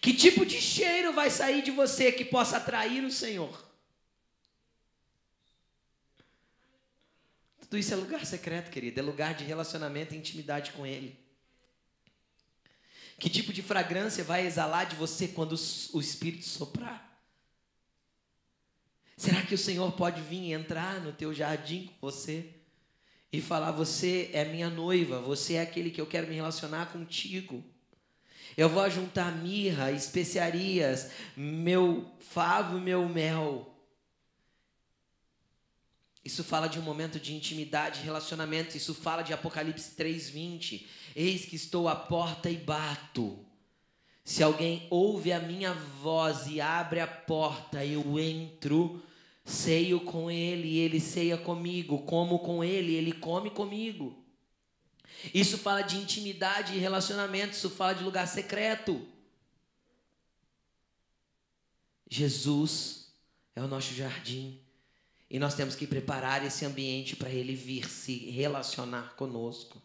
Que tipo de cheiro vai sair de você que possa atrair o Senhor? Tudo isso é lugar secreto, querido, é lugar de relacionamento e intimidade com Ele. Que tipo de fragrância vai exalar de você quando o Espírito soprar? Será que o Senhor pode vir entrar no teu jardim com você e falar: Você é minha noiva, você é aquele que eu quero me relacionar contigo? Eu vou juntar mirra, especiarias, meu favo e meu mel. Isso fala de um momento de intimidade, relacionamento. Isso fala de Apocalipse 3:20. Eis que estou à porta e bato. Se alguém ouve a minha voz e abre a porta, eu entro, ceio com ele ele ceia comigo, como com ele, ele come comigo. Isso fala de intimidade e relacionamento, isso fala de lugar secreto. Jesus é o nosso jardim e nós temos que preparar esse ambiente para ele vir se relacionar conosco.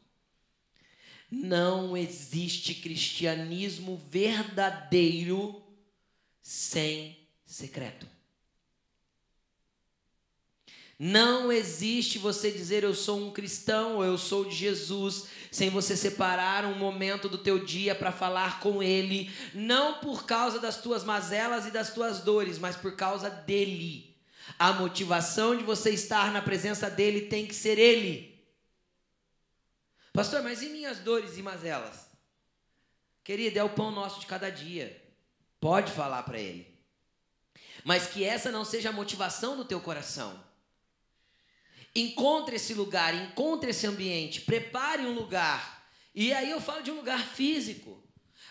Não existe cristianismo verdadeiro sem secreto. Não existe você dizer eu sou um cristão ou eu sou de Jesus sem você separar um momento do teu dia para falar com ele, não por causa das tuas mazelas e das tuas dores, mas por causa dele. A motivação de você estar na presença dele tem que ser ele. Pastor, mas e minhas dores e mazelas? Querida, é o pão nosso de cada dia. Pode falar para ele. Mas que essa não seja a motivação do teu coração. Encontre esse lugar, encontre esse ambiente, prepare um lugar. E aí eu falo de um lugar físico.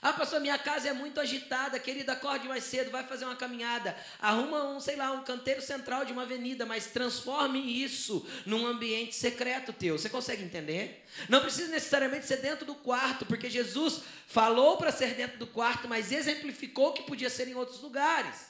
Ah, pastor, minha casa é muito agitada, querida, acorde mais cedo, vai fazer uma caminhada, arruma um, sei lá, um canteiro central de uma avenida, mas transforme isso num ambiente secreto teu. Você consegue entender? Não precisa necessariamente ser dentro do quarto, porque Jesus falou para ser dentro do quarto, mas exemplificou que podia ser em outros lugares.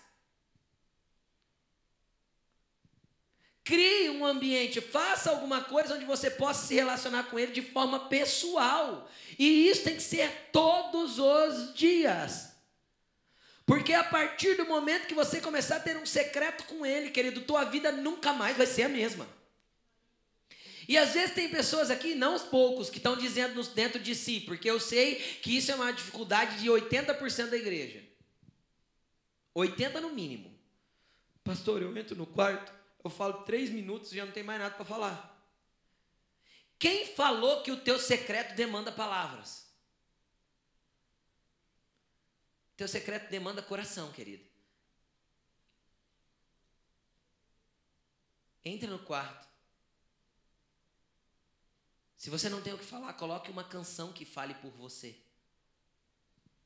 Crie um ambiente, faça alguma coisa onde você possa se relacionar com ele de forma pessoal. E isso tem que ser todos os dias. Porque a partir do momento que você começar a ter um secreto com ele, querido, tua vida nunca mais vai ser a mesma. E às vezes tem pessoas aqui, não os poucos, que estão dizendo dentro de si, porque eu sei que isso é uma dificuldade de 80% da igreja. 80 no mínimo. Pastor, eu entro no quarto, eu falo três minutos e já não tem mais nada para falar. Quem falou que o teu secreto demanda palavras? Teu secreto demanda coração, querido. Entre no quarto. Se você não tem o que falar, coloque uma canção que fale por você.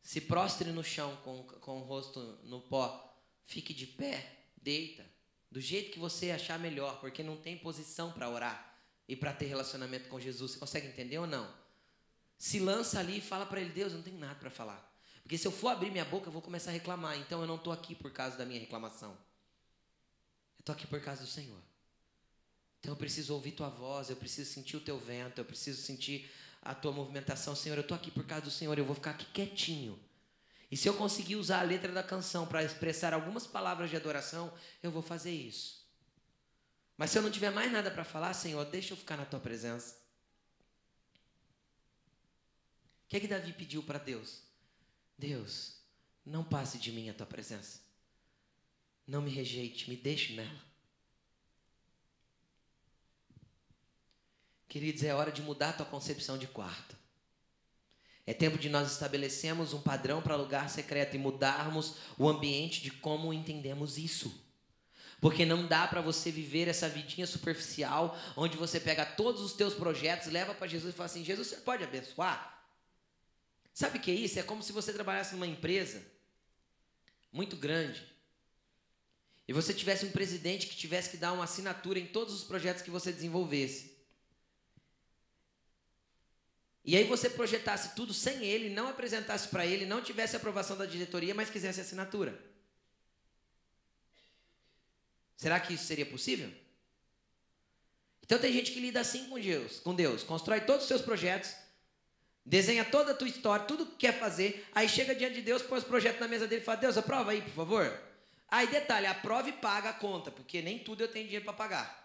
Se prostre no chão com, com o rosto no pó. Fique de pé, deita, do jeito que você achar melhor, porque não tem posição para orar e para ter relacionamento com Jesus. Você consegue entender ou não? Se lança ali e fala para ele: Deus, eu não tenho nada para falar. Porque se eu for abrir minha boca, eu vou começar a reclamar. Então eu não estou aqui por causa da minha reclamação. Eu estou aqui por causa do Senhor. Então eu preciso ouvir tua voz, eu preciso sentir o teu vento, eu preciso sentir a tua movimentação. Senhor, eu estou aqui por causa do Senhor, eu vou ficar aqui quietinho. E se eu conseguir usar a letra da canção para expressar algumas palavras de adoração, eu vou fazer isso. Mas se eu não tiver mais nada para falar, Senhor, deixa eu ficar na tua presença. O que é que Davi pediu para Deus? Deus, não passe de mim a tua presença. Não me rejeite, me deixe nela. Queridos, é hora de mudar a tua concepção de quarto. É tempo de nós estabelecermos um padrão para lugar secreto e mudarmos o ambiente de como entendemos isso. Porque não dá para você viver essa vidinha superficial, onde você pega todos os teus projetos, leva para Jesus e fala assim: Jesus, você pode abençoar? Sabe o que é isso? É como se você trabalhasse numa empresa muito grande e você tivesse um presidente que tivesse que dar uma assinatura em todos os projetos que você desenvolvesse. E aí você projetasse tudo sem ele, não apresentasse para ele, não tivesse aprovação da diretoria, mas quisesse assinatura. Será que isso seria possível? Então tem gente que lida assim com Deus, com Deus, constrói todos os seus projetos, desenha toda a tua história, tudo que quer fazer, aí chega diante de Deus, põe os projetos na mesa dele e fala: "Deus, aprova aí, por favor". Aí detalhe, aprova e paga a conta, porque nem tudo eu tenho dinheiro para pagar.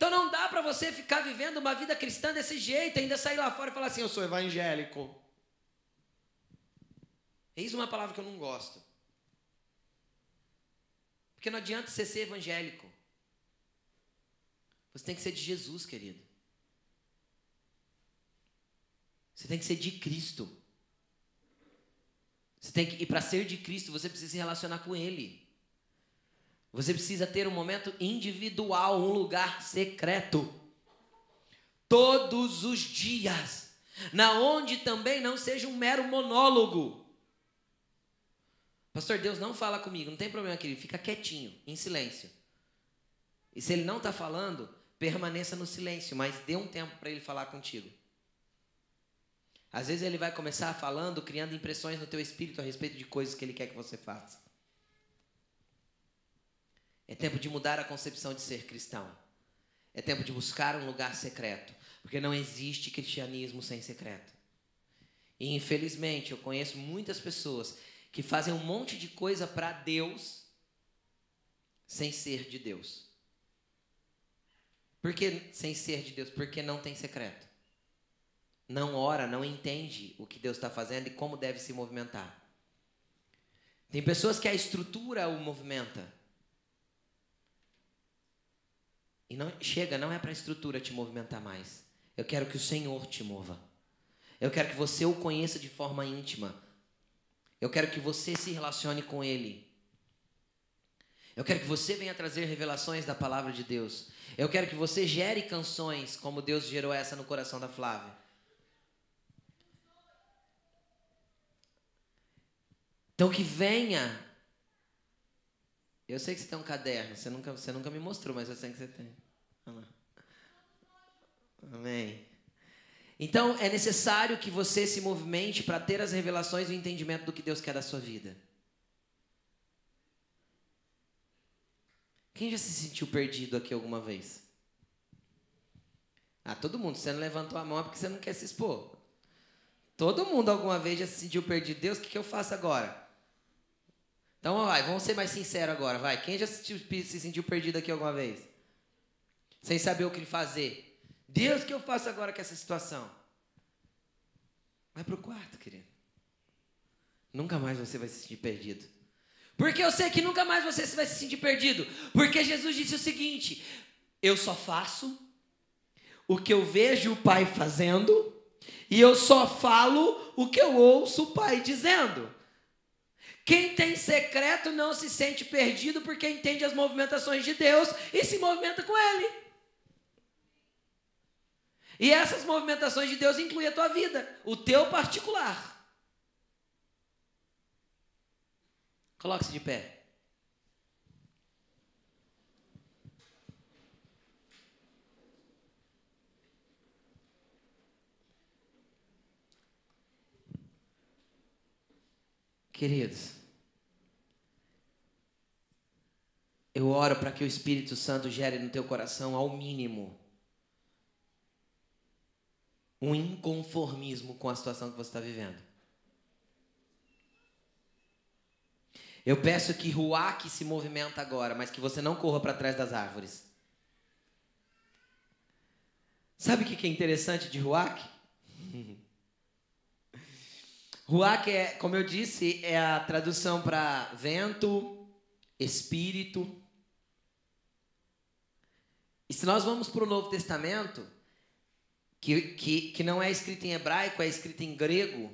Então não dá para você ficar vivendo uma vida cristã desse jeito, ainda sair lá fora e falar assim: eu sou evangélico. Eis uma palavra que eu não gosto. Porque não adianta você ser evangélico. Você tem que ser de Jesus, querido. Você tem que ser de Cristo. Você tem que, e para ser de Cristo, você precisa se relacionar com Ele. Você precisa ter um momento individual, um lugar secreto. Todos os dias. Na onde também não seja um mero monólogo. Pastor, Deus não fala comigo, não tem problema, querido. Fica quietinho, em silêncio. E se ele não está falando, permaneça no silêncio, mas dê um tempo para ele falar contigo. Às vezes ele vai começar falando, criando impressões no teu espírito a respeito de coisas que ele quer que você faça. É tempo de mudar a concepção de ser cristão. É tempo de buscar um lugar secreto, porque não existe cristianismo sem secreto. E infelizmente eu conheço muitas pessoas que fazem um monte de coisa para Deus sem ser de Deus. Por que sem ser de Deus? Porque não tem secreto. Não ora, não entende o que Deus está fazendo e como deve se movimentar. Tem pessoas que a estrutura o movimenta. E não chega, não é para a estrutura te movimentar mais. Eu quero que o Senhor te mova. Eu quero que você o conheça de forma íntima. Eu quero que você se relacione com Ele. Eu quero que você venha trazer revelações da palavra de Deus. Eu quero que você gere canções como Deus gerou essa no coração da Flávia. Então que venha eu sei que você tem um caderno, você nunca, você nunca me mostrou, mas eu sei que você tem. Amém. Então é necessário que você se movimente para ter as revelações e o entendimento do que Deus quer da sua vida. Quem já se sentiu perdido aqui alguma vez? Ah, todo mundo. Você não levantou a mão é porque você não quer se expor. Todo mundo alguma vez já se sentiu perdido. Deus, o que, que eu faço agora? Então, vai, vamos ser mais sinceros agora, vai. Quem já se, se sentiu perdido aqui alguma vez? Sem saber o que fazer. Deus, o que eu faço agora com essa situação? Vai para o quarto, querido. Nunca mais você vai se sentir perdido. Porque eu sei que nunca mais você vai se sentir perdido. Porque Jesus disse o seguinte: eu só faço o que eu vejo o Pai fazendo, e eu só falo o que eu ouço o Pai dizendo. Quem tem secreto não se sente perdido porque entende as movimentações de Deus e se movimenta com Ele. E essas movimentações de Deus incluem a tua vida, o teu particular. Coloque-se de pé. Queridos, eu oro para que o Espírito Santo gere no teu coração, ao mínimo, um inconformismo com a situação que você está vivendo. Eu peço que Ruach se movimenta agora, mas que você não corra para trás das árvores. Sabe o que é interessante de Ruach? Ruach é, como eu disse, é a tradução para vento, espírito. E se nós vamos para o Novo Testamento, que, que, que não é escrito em hebraico, é escrito em grego,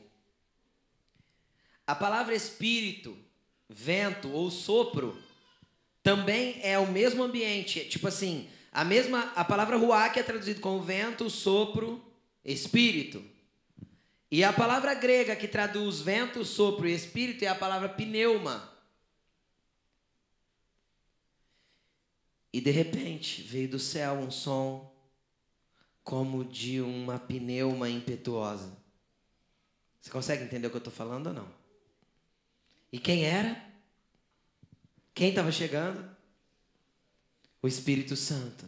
a palavra espírito, vento ou sopro também é o mesmo ambiente. Tipo assim, a mesma a palavra ruach é traduzida como vento, sopro, espírito. E a palavra grega que traduz vento, sopro e espírito é a palavra pneuma. E de repente veio do céu um som como de uma pneuma impetuosa. Você consegue entender o que eu estou falando ou não? E quem era? Quem estava chegando? O Espírito Santo.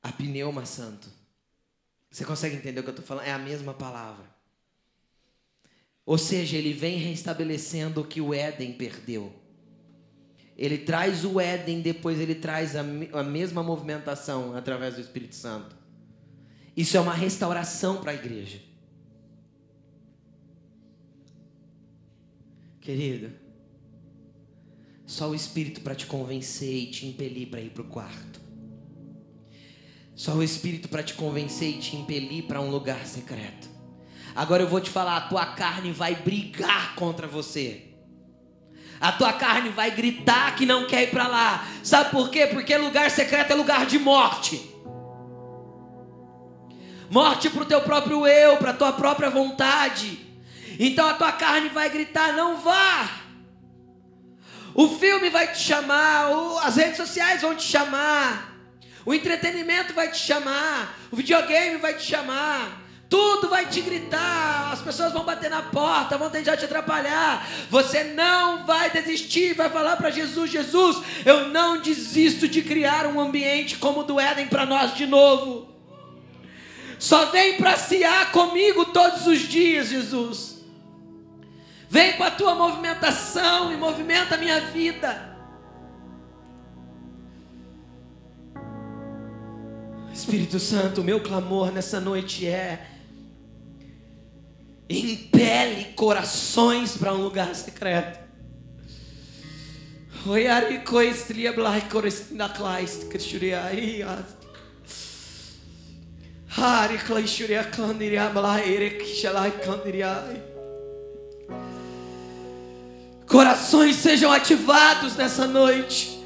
A pneuma santo. Você consegue entender o que eu estou falando? É a mesma palavra. Ou seja, ele vem restabelecendo o que o Éden perdeu. Ele traz o Éden, depois ele traz a, a mesma movimentação através do Espírito Santo. Isso é uma restauração para a igreja. Querido, só o Espírito para te convencer e te impelir para ir para o quarto. Só o Espírito para te convencer e te impelir para um lugar secreto. Agora eu vou te falar: a tua carne vai brigar contra você. A tua carne vai gritar que não quer ir para lá. Sabe por quê? Porque lugar secreto é lugar de morte. Morte para o teu próprio eu, para a tua própria vontade. Então a tua carne vai gritar: não vá. O filme vai te chamar, as redes sociais vão te chamar. O entretenimento vai te chamar, o videogame vai te chamar, tudo vai te gritar, as pessoas vão bater na porta, vão tentar te atrapalhar. Você não vai desistir, vai falar para Jesus: Jesus, eu não desisto de criar um ambiente como o do Éden para nós de novo. Só vem passear comigo todos os dias, Jesus. Vem com a tua movimentação e movimenta a minha vida. Espírito Santo, meu clamor nessa noite é: impele corações para um lugar secreto. Corações sejam ativados nessa noite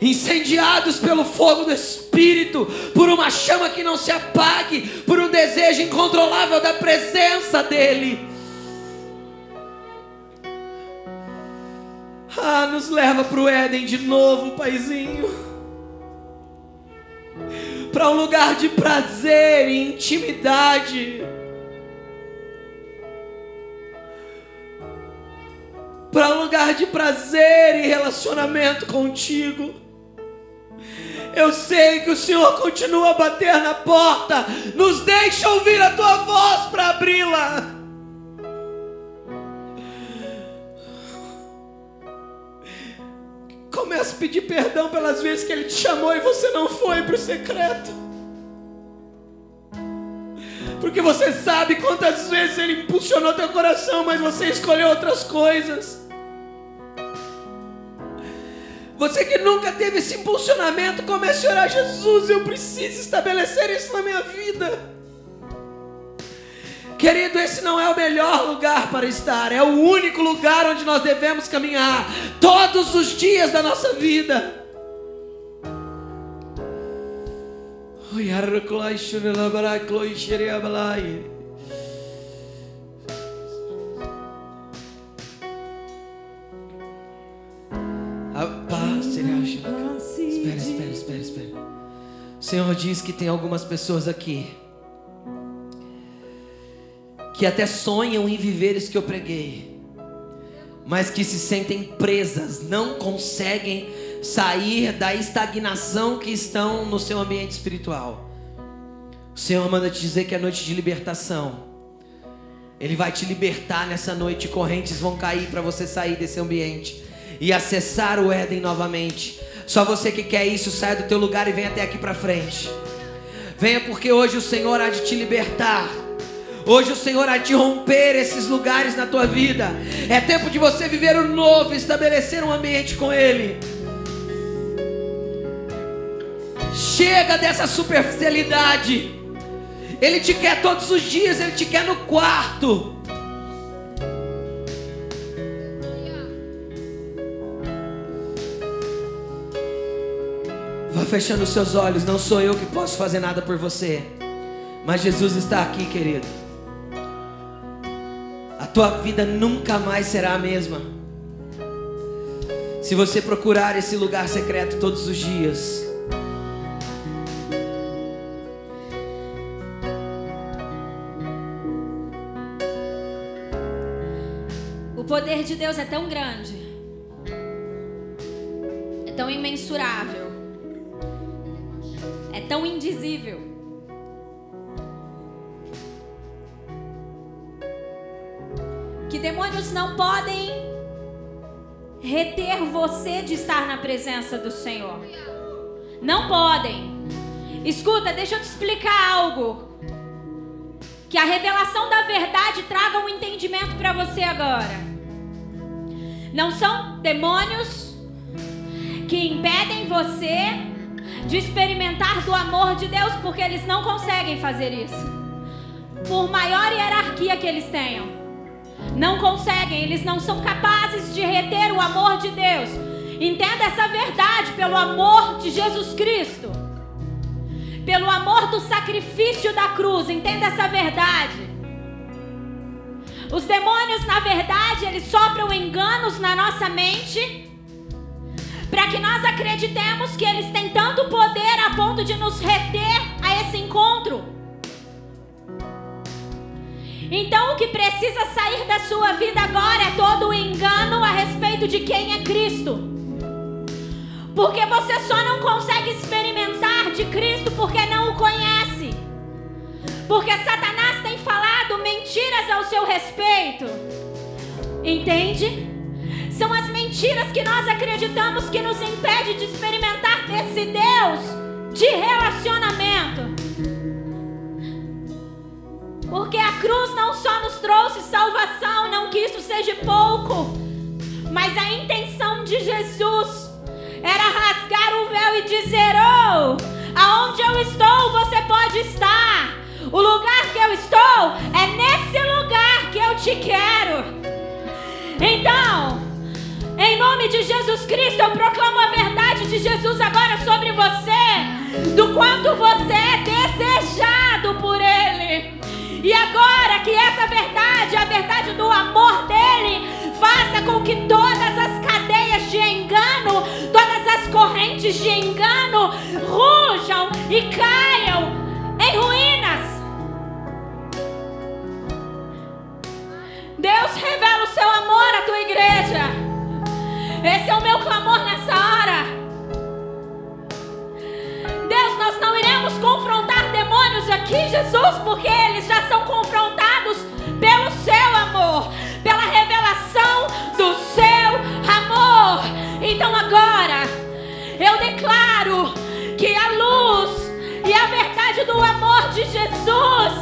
incendiados pelo fogo do Espírito, por uma chama que não se apague, por um desejo incontrolável da presença dEle. Ah, nos leva para o Éden de novo, Paizinho. Para um lugar de prazer e intimidade. Para um lugar de prazer e relacionamento contigo. Eu sei que o Senhor continua a bater na porta. Nos deixa ouvir a tua voz para abri-la. Comece a pedir perdão pelas vezes que Ele te chamou e você não foi para o secreto. Porque você sabe quantas vezes Ele impulsionou teu coração, mas você escolheu outras coisas. Você que nunca teve esse impulsionamento, comece a orar, Jesus, eu preciso estabelecer isso na minha vida. Querido, esse não é o melhor lugar para estar, é o único lugar onde nós devemos caminhar todos os dias da nossa vida. Espera, espera, espera, espera. O Senhor diz que tem algumas pessoas aqui que até sonham em viver isso que eu preguei, mas que se sentem presas, não conseguem sair da estagnação que estão no seu ambiente espiritual. O Senhor manda te dizer que é noite de libertação. Ele vai te libertar nessa noite, correntes vão cair para você sair desse ambiente e acessar o Éden novamente. Só você que quer isso, saia do teu lugar e venha até aqui para frente. Venha porque hoje o Senhor há de te libertar. Hoje o Senhor há de romper esses lugares na tua vida. É tempo de você viver o novo, estabelecer um ambiente com Ele. Chega dessa superficialidade. Ele te quer todos os dias, Ele te quer no quarto. Fechando os seus olhos, não sou eu que posso fazer nada por você, mas Jesus está aqui, querido tua vida nunca mais será a mesma. Se você procurar esse lugar secreto todos os dias. O poder de Deus é tão grande, é tão imensurável, tão indizível que demônios não podem reter você de estar na presença do Senhor. Não podem. Escuta, deixa eu te explicar algo. Que a revelação da verdade traga um entendimento para você agora. Não são demônios que impedem você de experimentar do amor de Deus, porque eles não conseguem fazer isso. Por maior hierarquia que eles tenham. Não conseguem, eles não são capazes de reter o amor de Deus. Entenda essa verdade pelo amor de Jesus Cristo. Pelo amor do sacrifício da cruz, entenda essa verdade. Os demônios, na verdade, eles sopram enganos na nossa mente para que nós acreditemos que eles têm tanto poder a ponto de nos reter a esse encontro. Então o que precisa sair da sua vida agora é todo o engano a respeito de quem é Cristo. Porque você só não consegue experimentar de Cristo porque não o conhece. Porque Satanás tem falado mentiras ao seu respeito. Entende? São as mentiras que nós acreditamos que nos impede de experimentar desse Deus de relacionamento. Porque a cruz não só nos trouxe salvação, não que isso seja pouco, mas a intenção de Jesus era rasgar o véu e dizer: Oh, aonde eu estou, você pode estar. O lugar que eu estou é nesse lugar que eu te quero. Então, em nome de Jesus Cristo, eu proclamo a verdade de Jesus agora sobre você, do quanto você é desejado por Ele. E agora que essa verdade, a verdade do amor dele, faça com que todas as cadeias de engano, todas as correntes de engano rujam e caiam em ruínas. Deus revela o seu amor à tua igreja. Esse é o meu clamor nessa hora. Deus, nós não iremos confrontar demônios aqui, Jesus, porque eles já são confrontados pelo seu amor, pela revelação do seu amor. Então agora, eu declaro que a luz e a verdade do amor de Jesus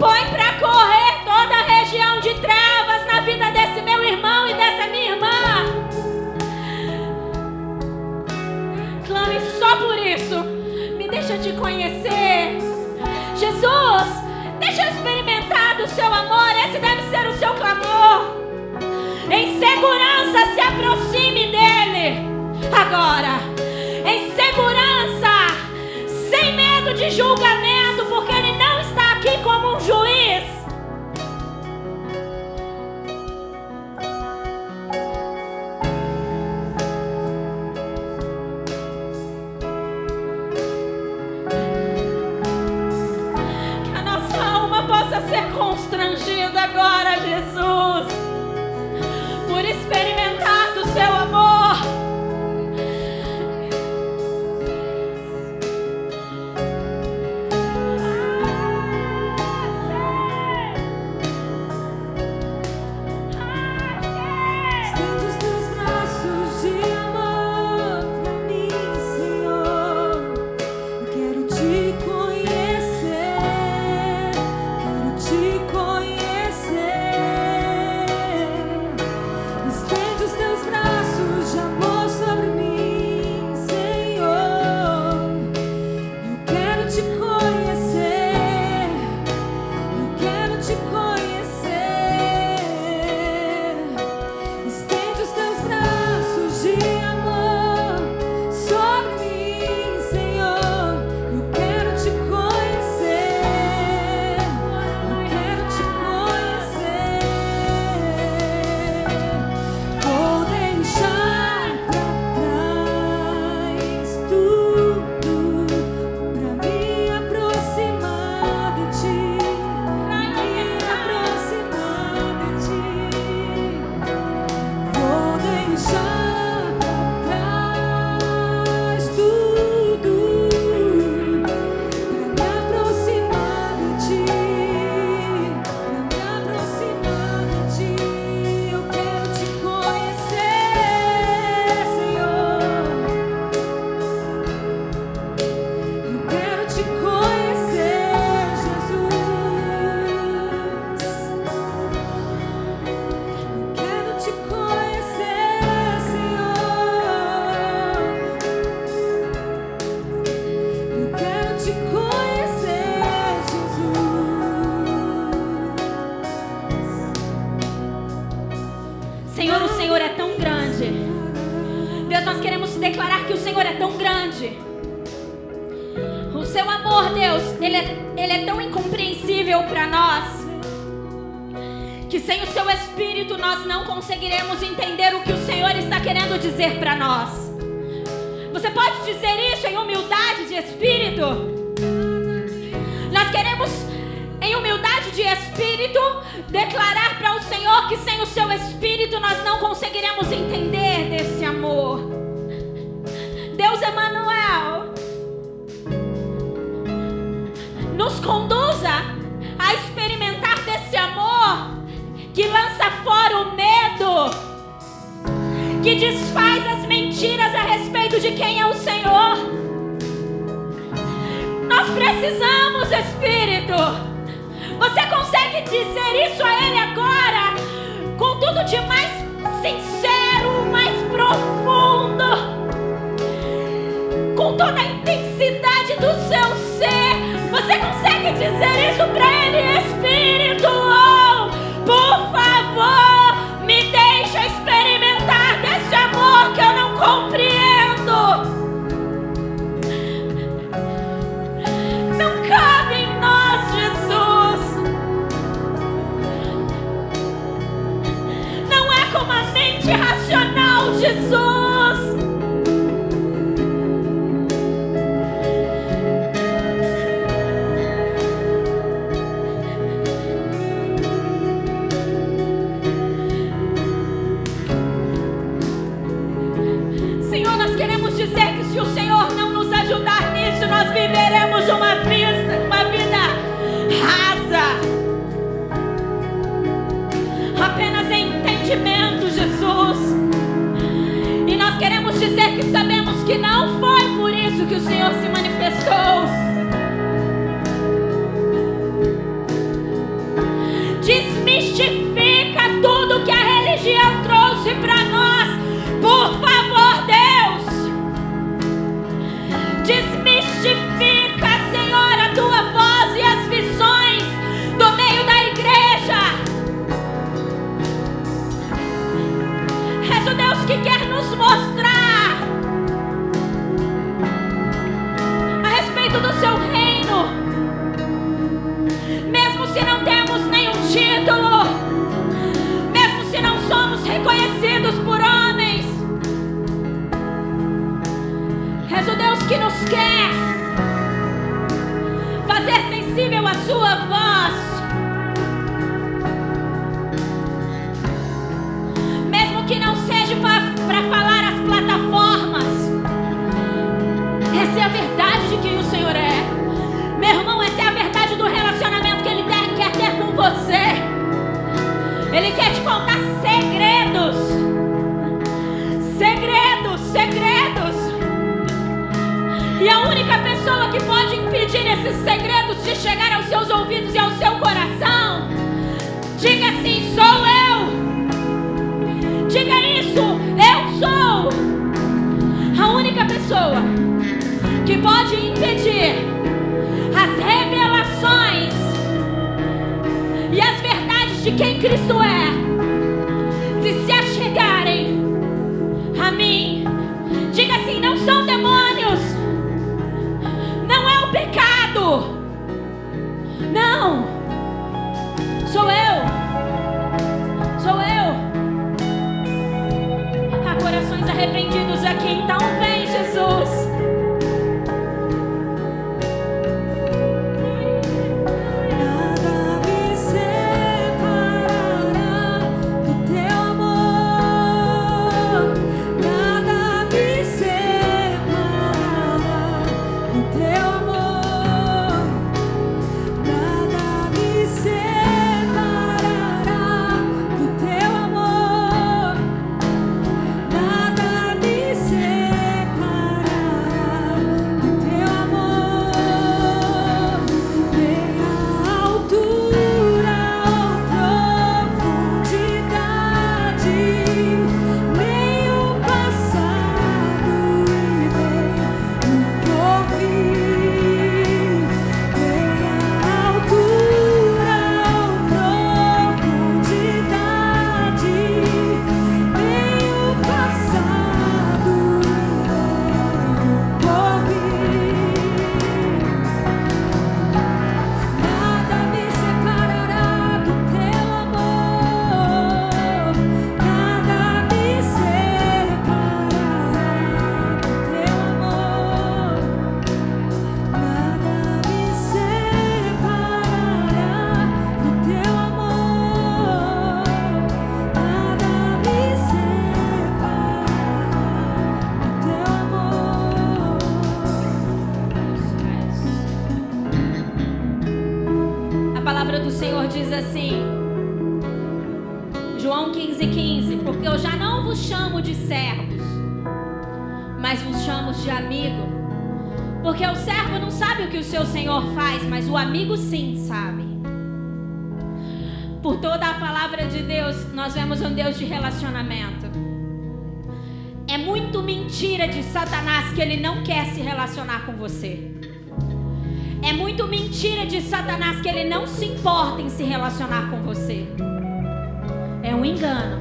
põe para correr toda a região de trevas na vida desse meu irmão e dessa minha irmã. Me deixa te conhecer. Jesus, deixa eu experimentar do seu amor. Esse deve ser o seu clamor. Em segurança, se aproxime dele. Agora. desmistifica tudo que a religião trouxe para nos quer fazer sensível a sua voz. Mesmo que não seja para falar as plataformas. Essa é a verdade de quem o Senhor é. Meu irmão, essa é a verdade do relacionamento que Ele quer ter com você. Ele quer te contar pessoa que pode impedir esses segredos de chegar aos seus ouvidos e ao seu coração, diga assim: sou eu. Diga isso, eu sou. A única pessoa que pode impedir as revelações e as verdades de quem Cristo é então É um engano.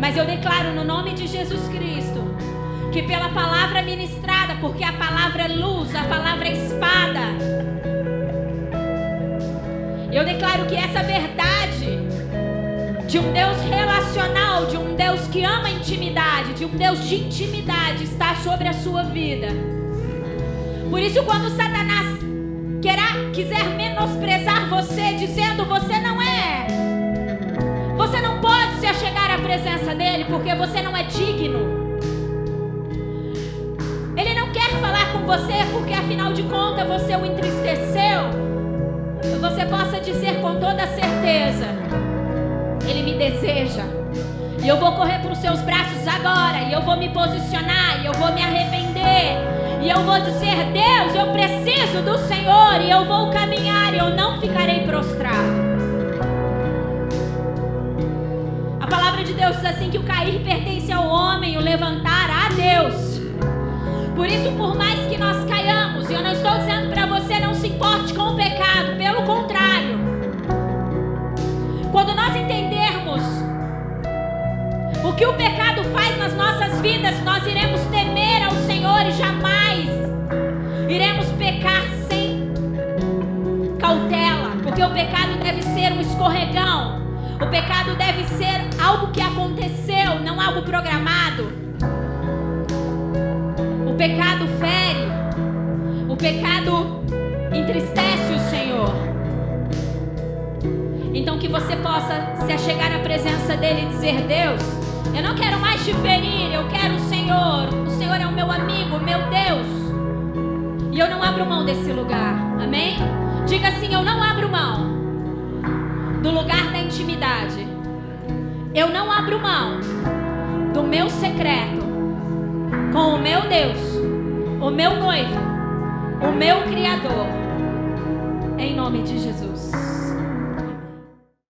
Mas eu declaro no nome de Jesus Cristo que pela palavra ministrada, porque a palavra é luz, a palavra é espada. Eu declaro que essa verdade de um Deus relacional, de um Deus que ama a intimidade, de um Deus de intimidade está sobre a sua vida. Por isso, quando Satanás queira, quiser menosprezar você, dizendo você não é, presença dele porque você não é digno. Ele não quer falar com você porque afinal de contas você o entristeceu. Você possa dizer com toda certeza: Ele me deseja. E eu vou correr para os seus braços agora. E eu vou me posicionar. E eu vou me arrepender. E eu vou dizer: Deus, eu preciso do Senhor. E eu vou caminhar. E eu não ficarei prostrado. Palavra de Deus diz assim: que o cair pertence ao homem, o levantar a Deus. Por isso, por mais que nós caiamos, e eu não estou dizendo para você não se importe com o pecado, pelo contrário. Quando nós entendermos o que o pecado faz nas nossas vidas, nós iremos temer ao Senhor e jamais iremos pecar sem cautela, porque o pecado deve ser um escorregão. O pecado deve ser algo que aconteceu, não algo programado. O pecado fere, o pecado entristece o Senhor. Então que você possa se achegar à presença dele e dizer: Deus, eu não quero mais te ferir, eu quero o Senhor. O Senhor é o meu amigo, meu Deus. E eu não abro mão desse lugar. Amém? Diga assim: eu não abro mão do lugar da intimidade. Eu não abro mão do meu secreto com o meu Deus, o meu noivo, o meu Criador. Em nome de Jesus.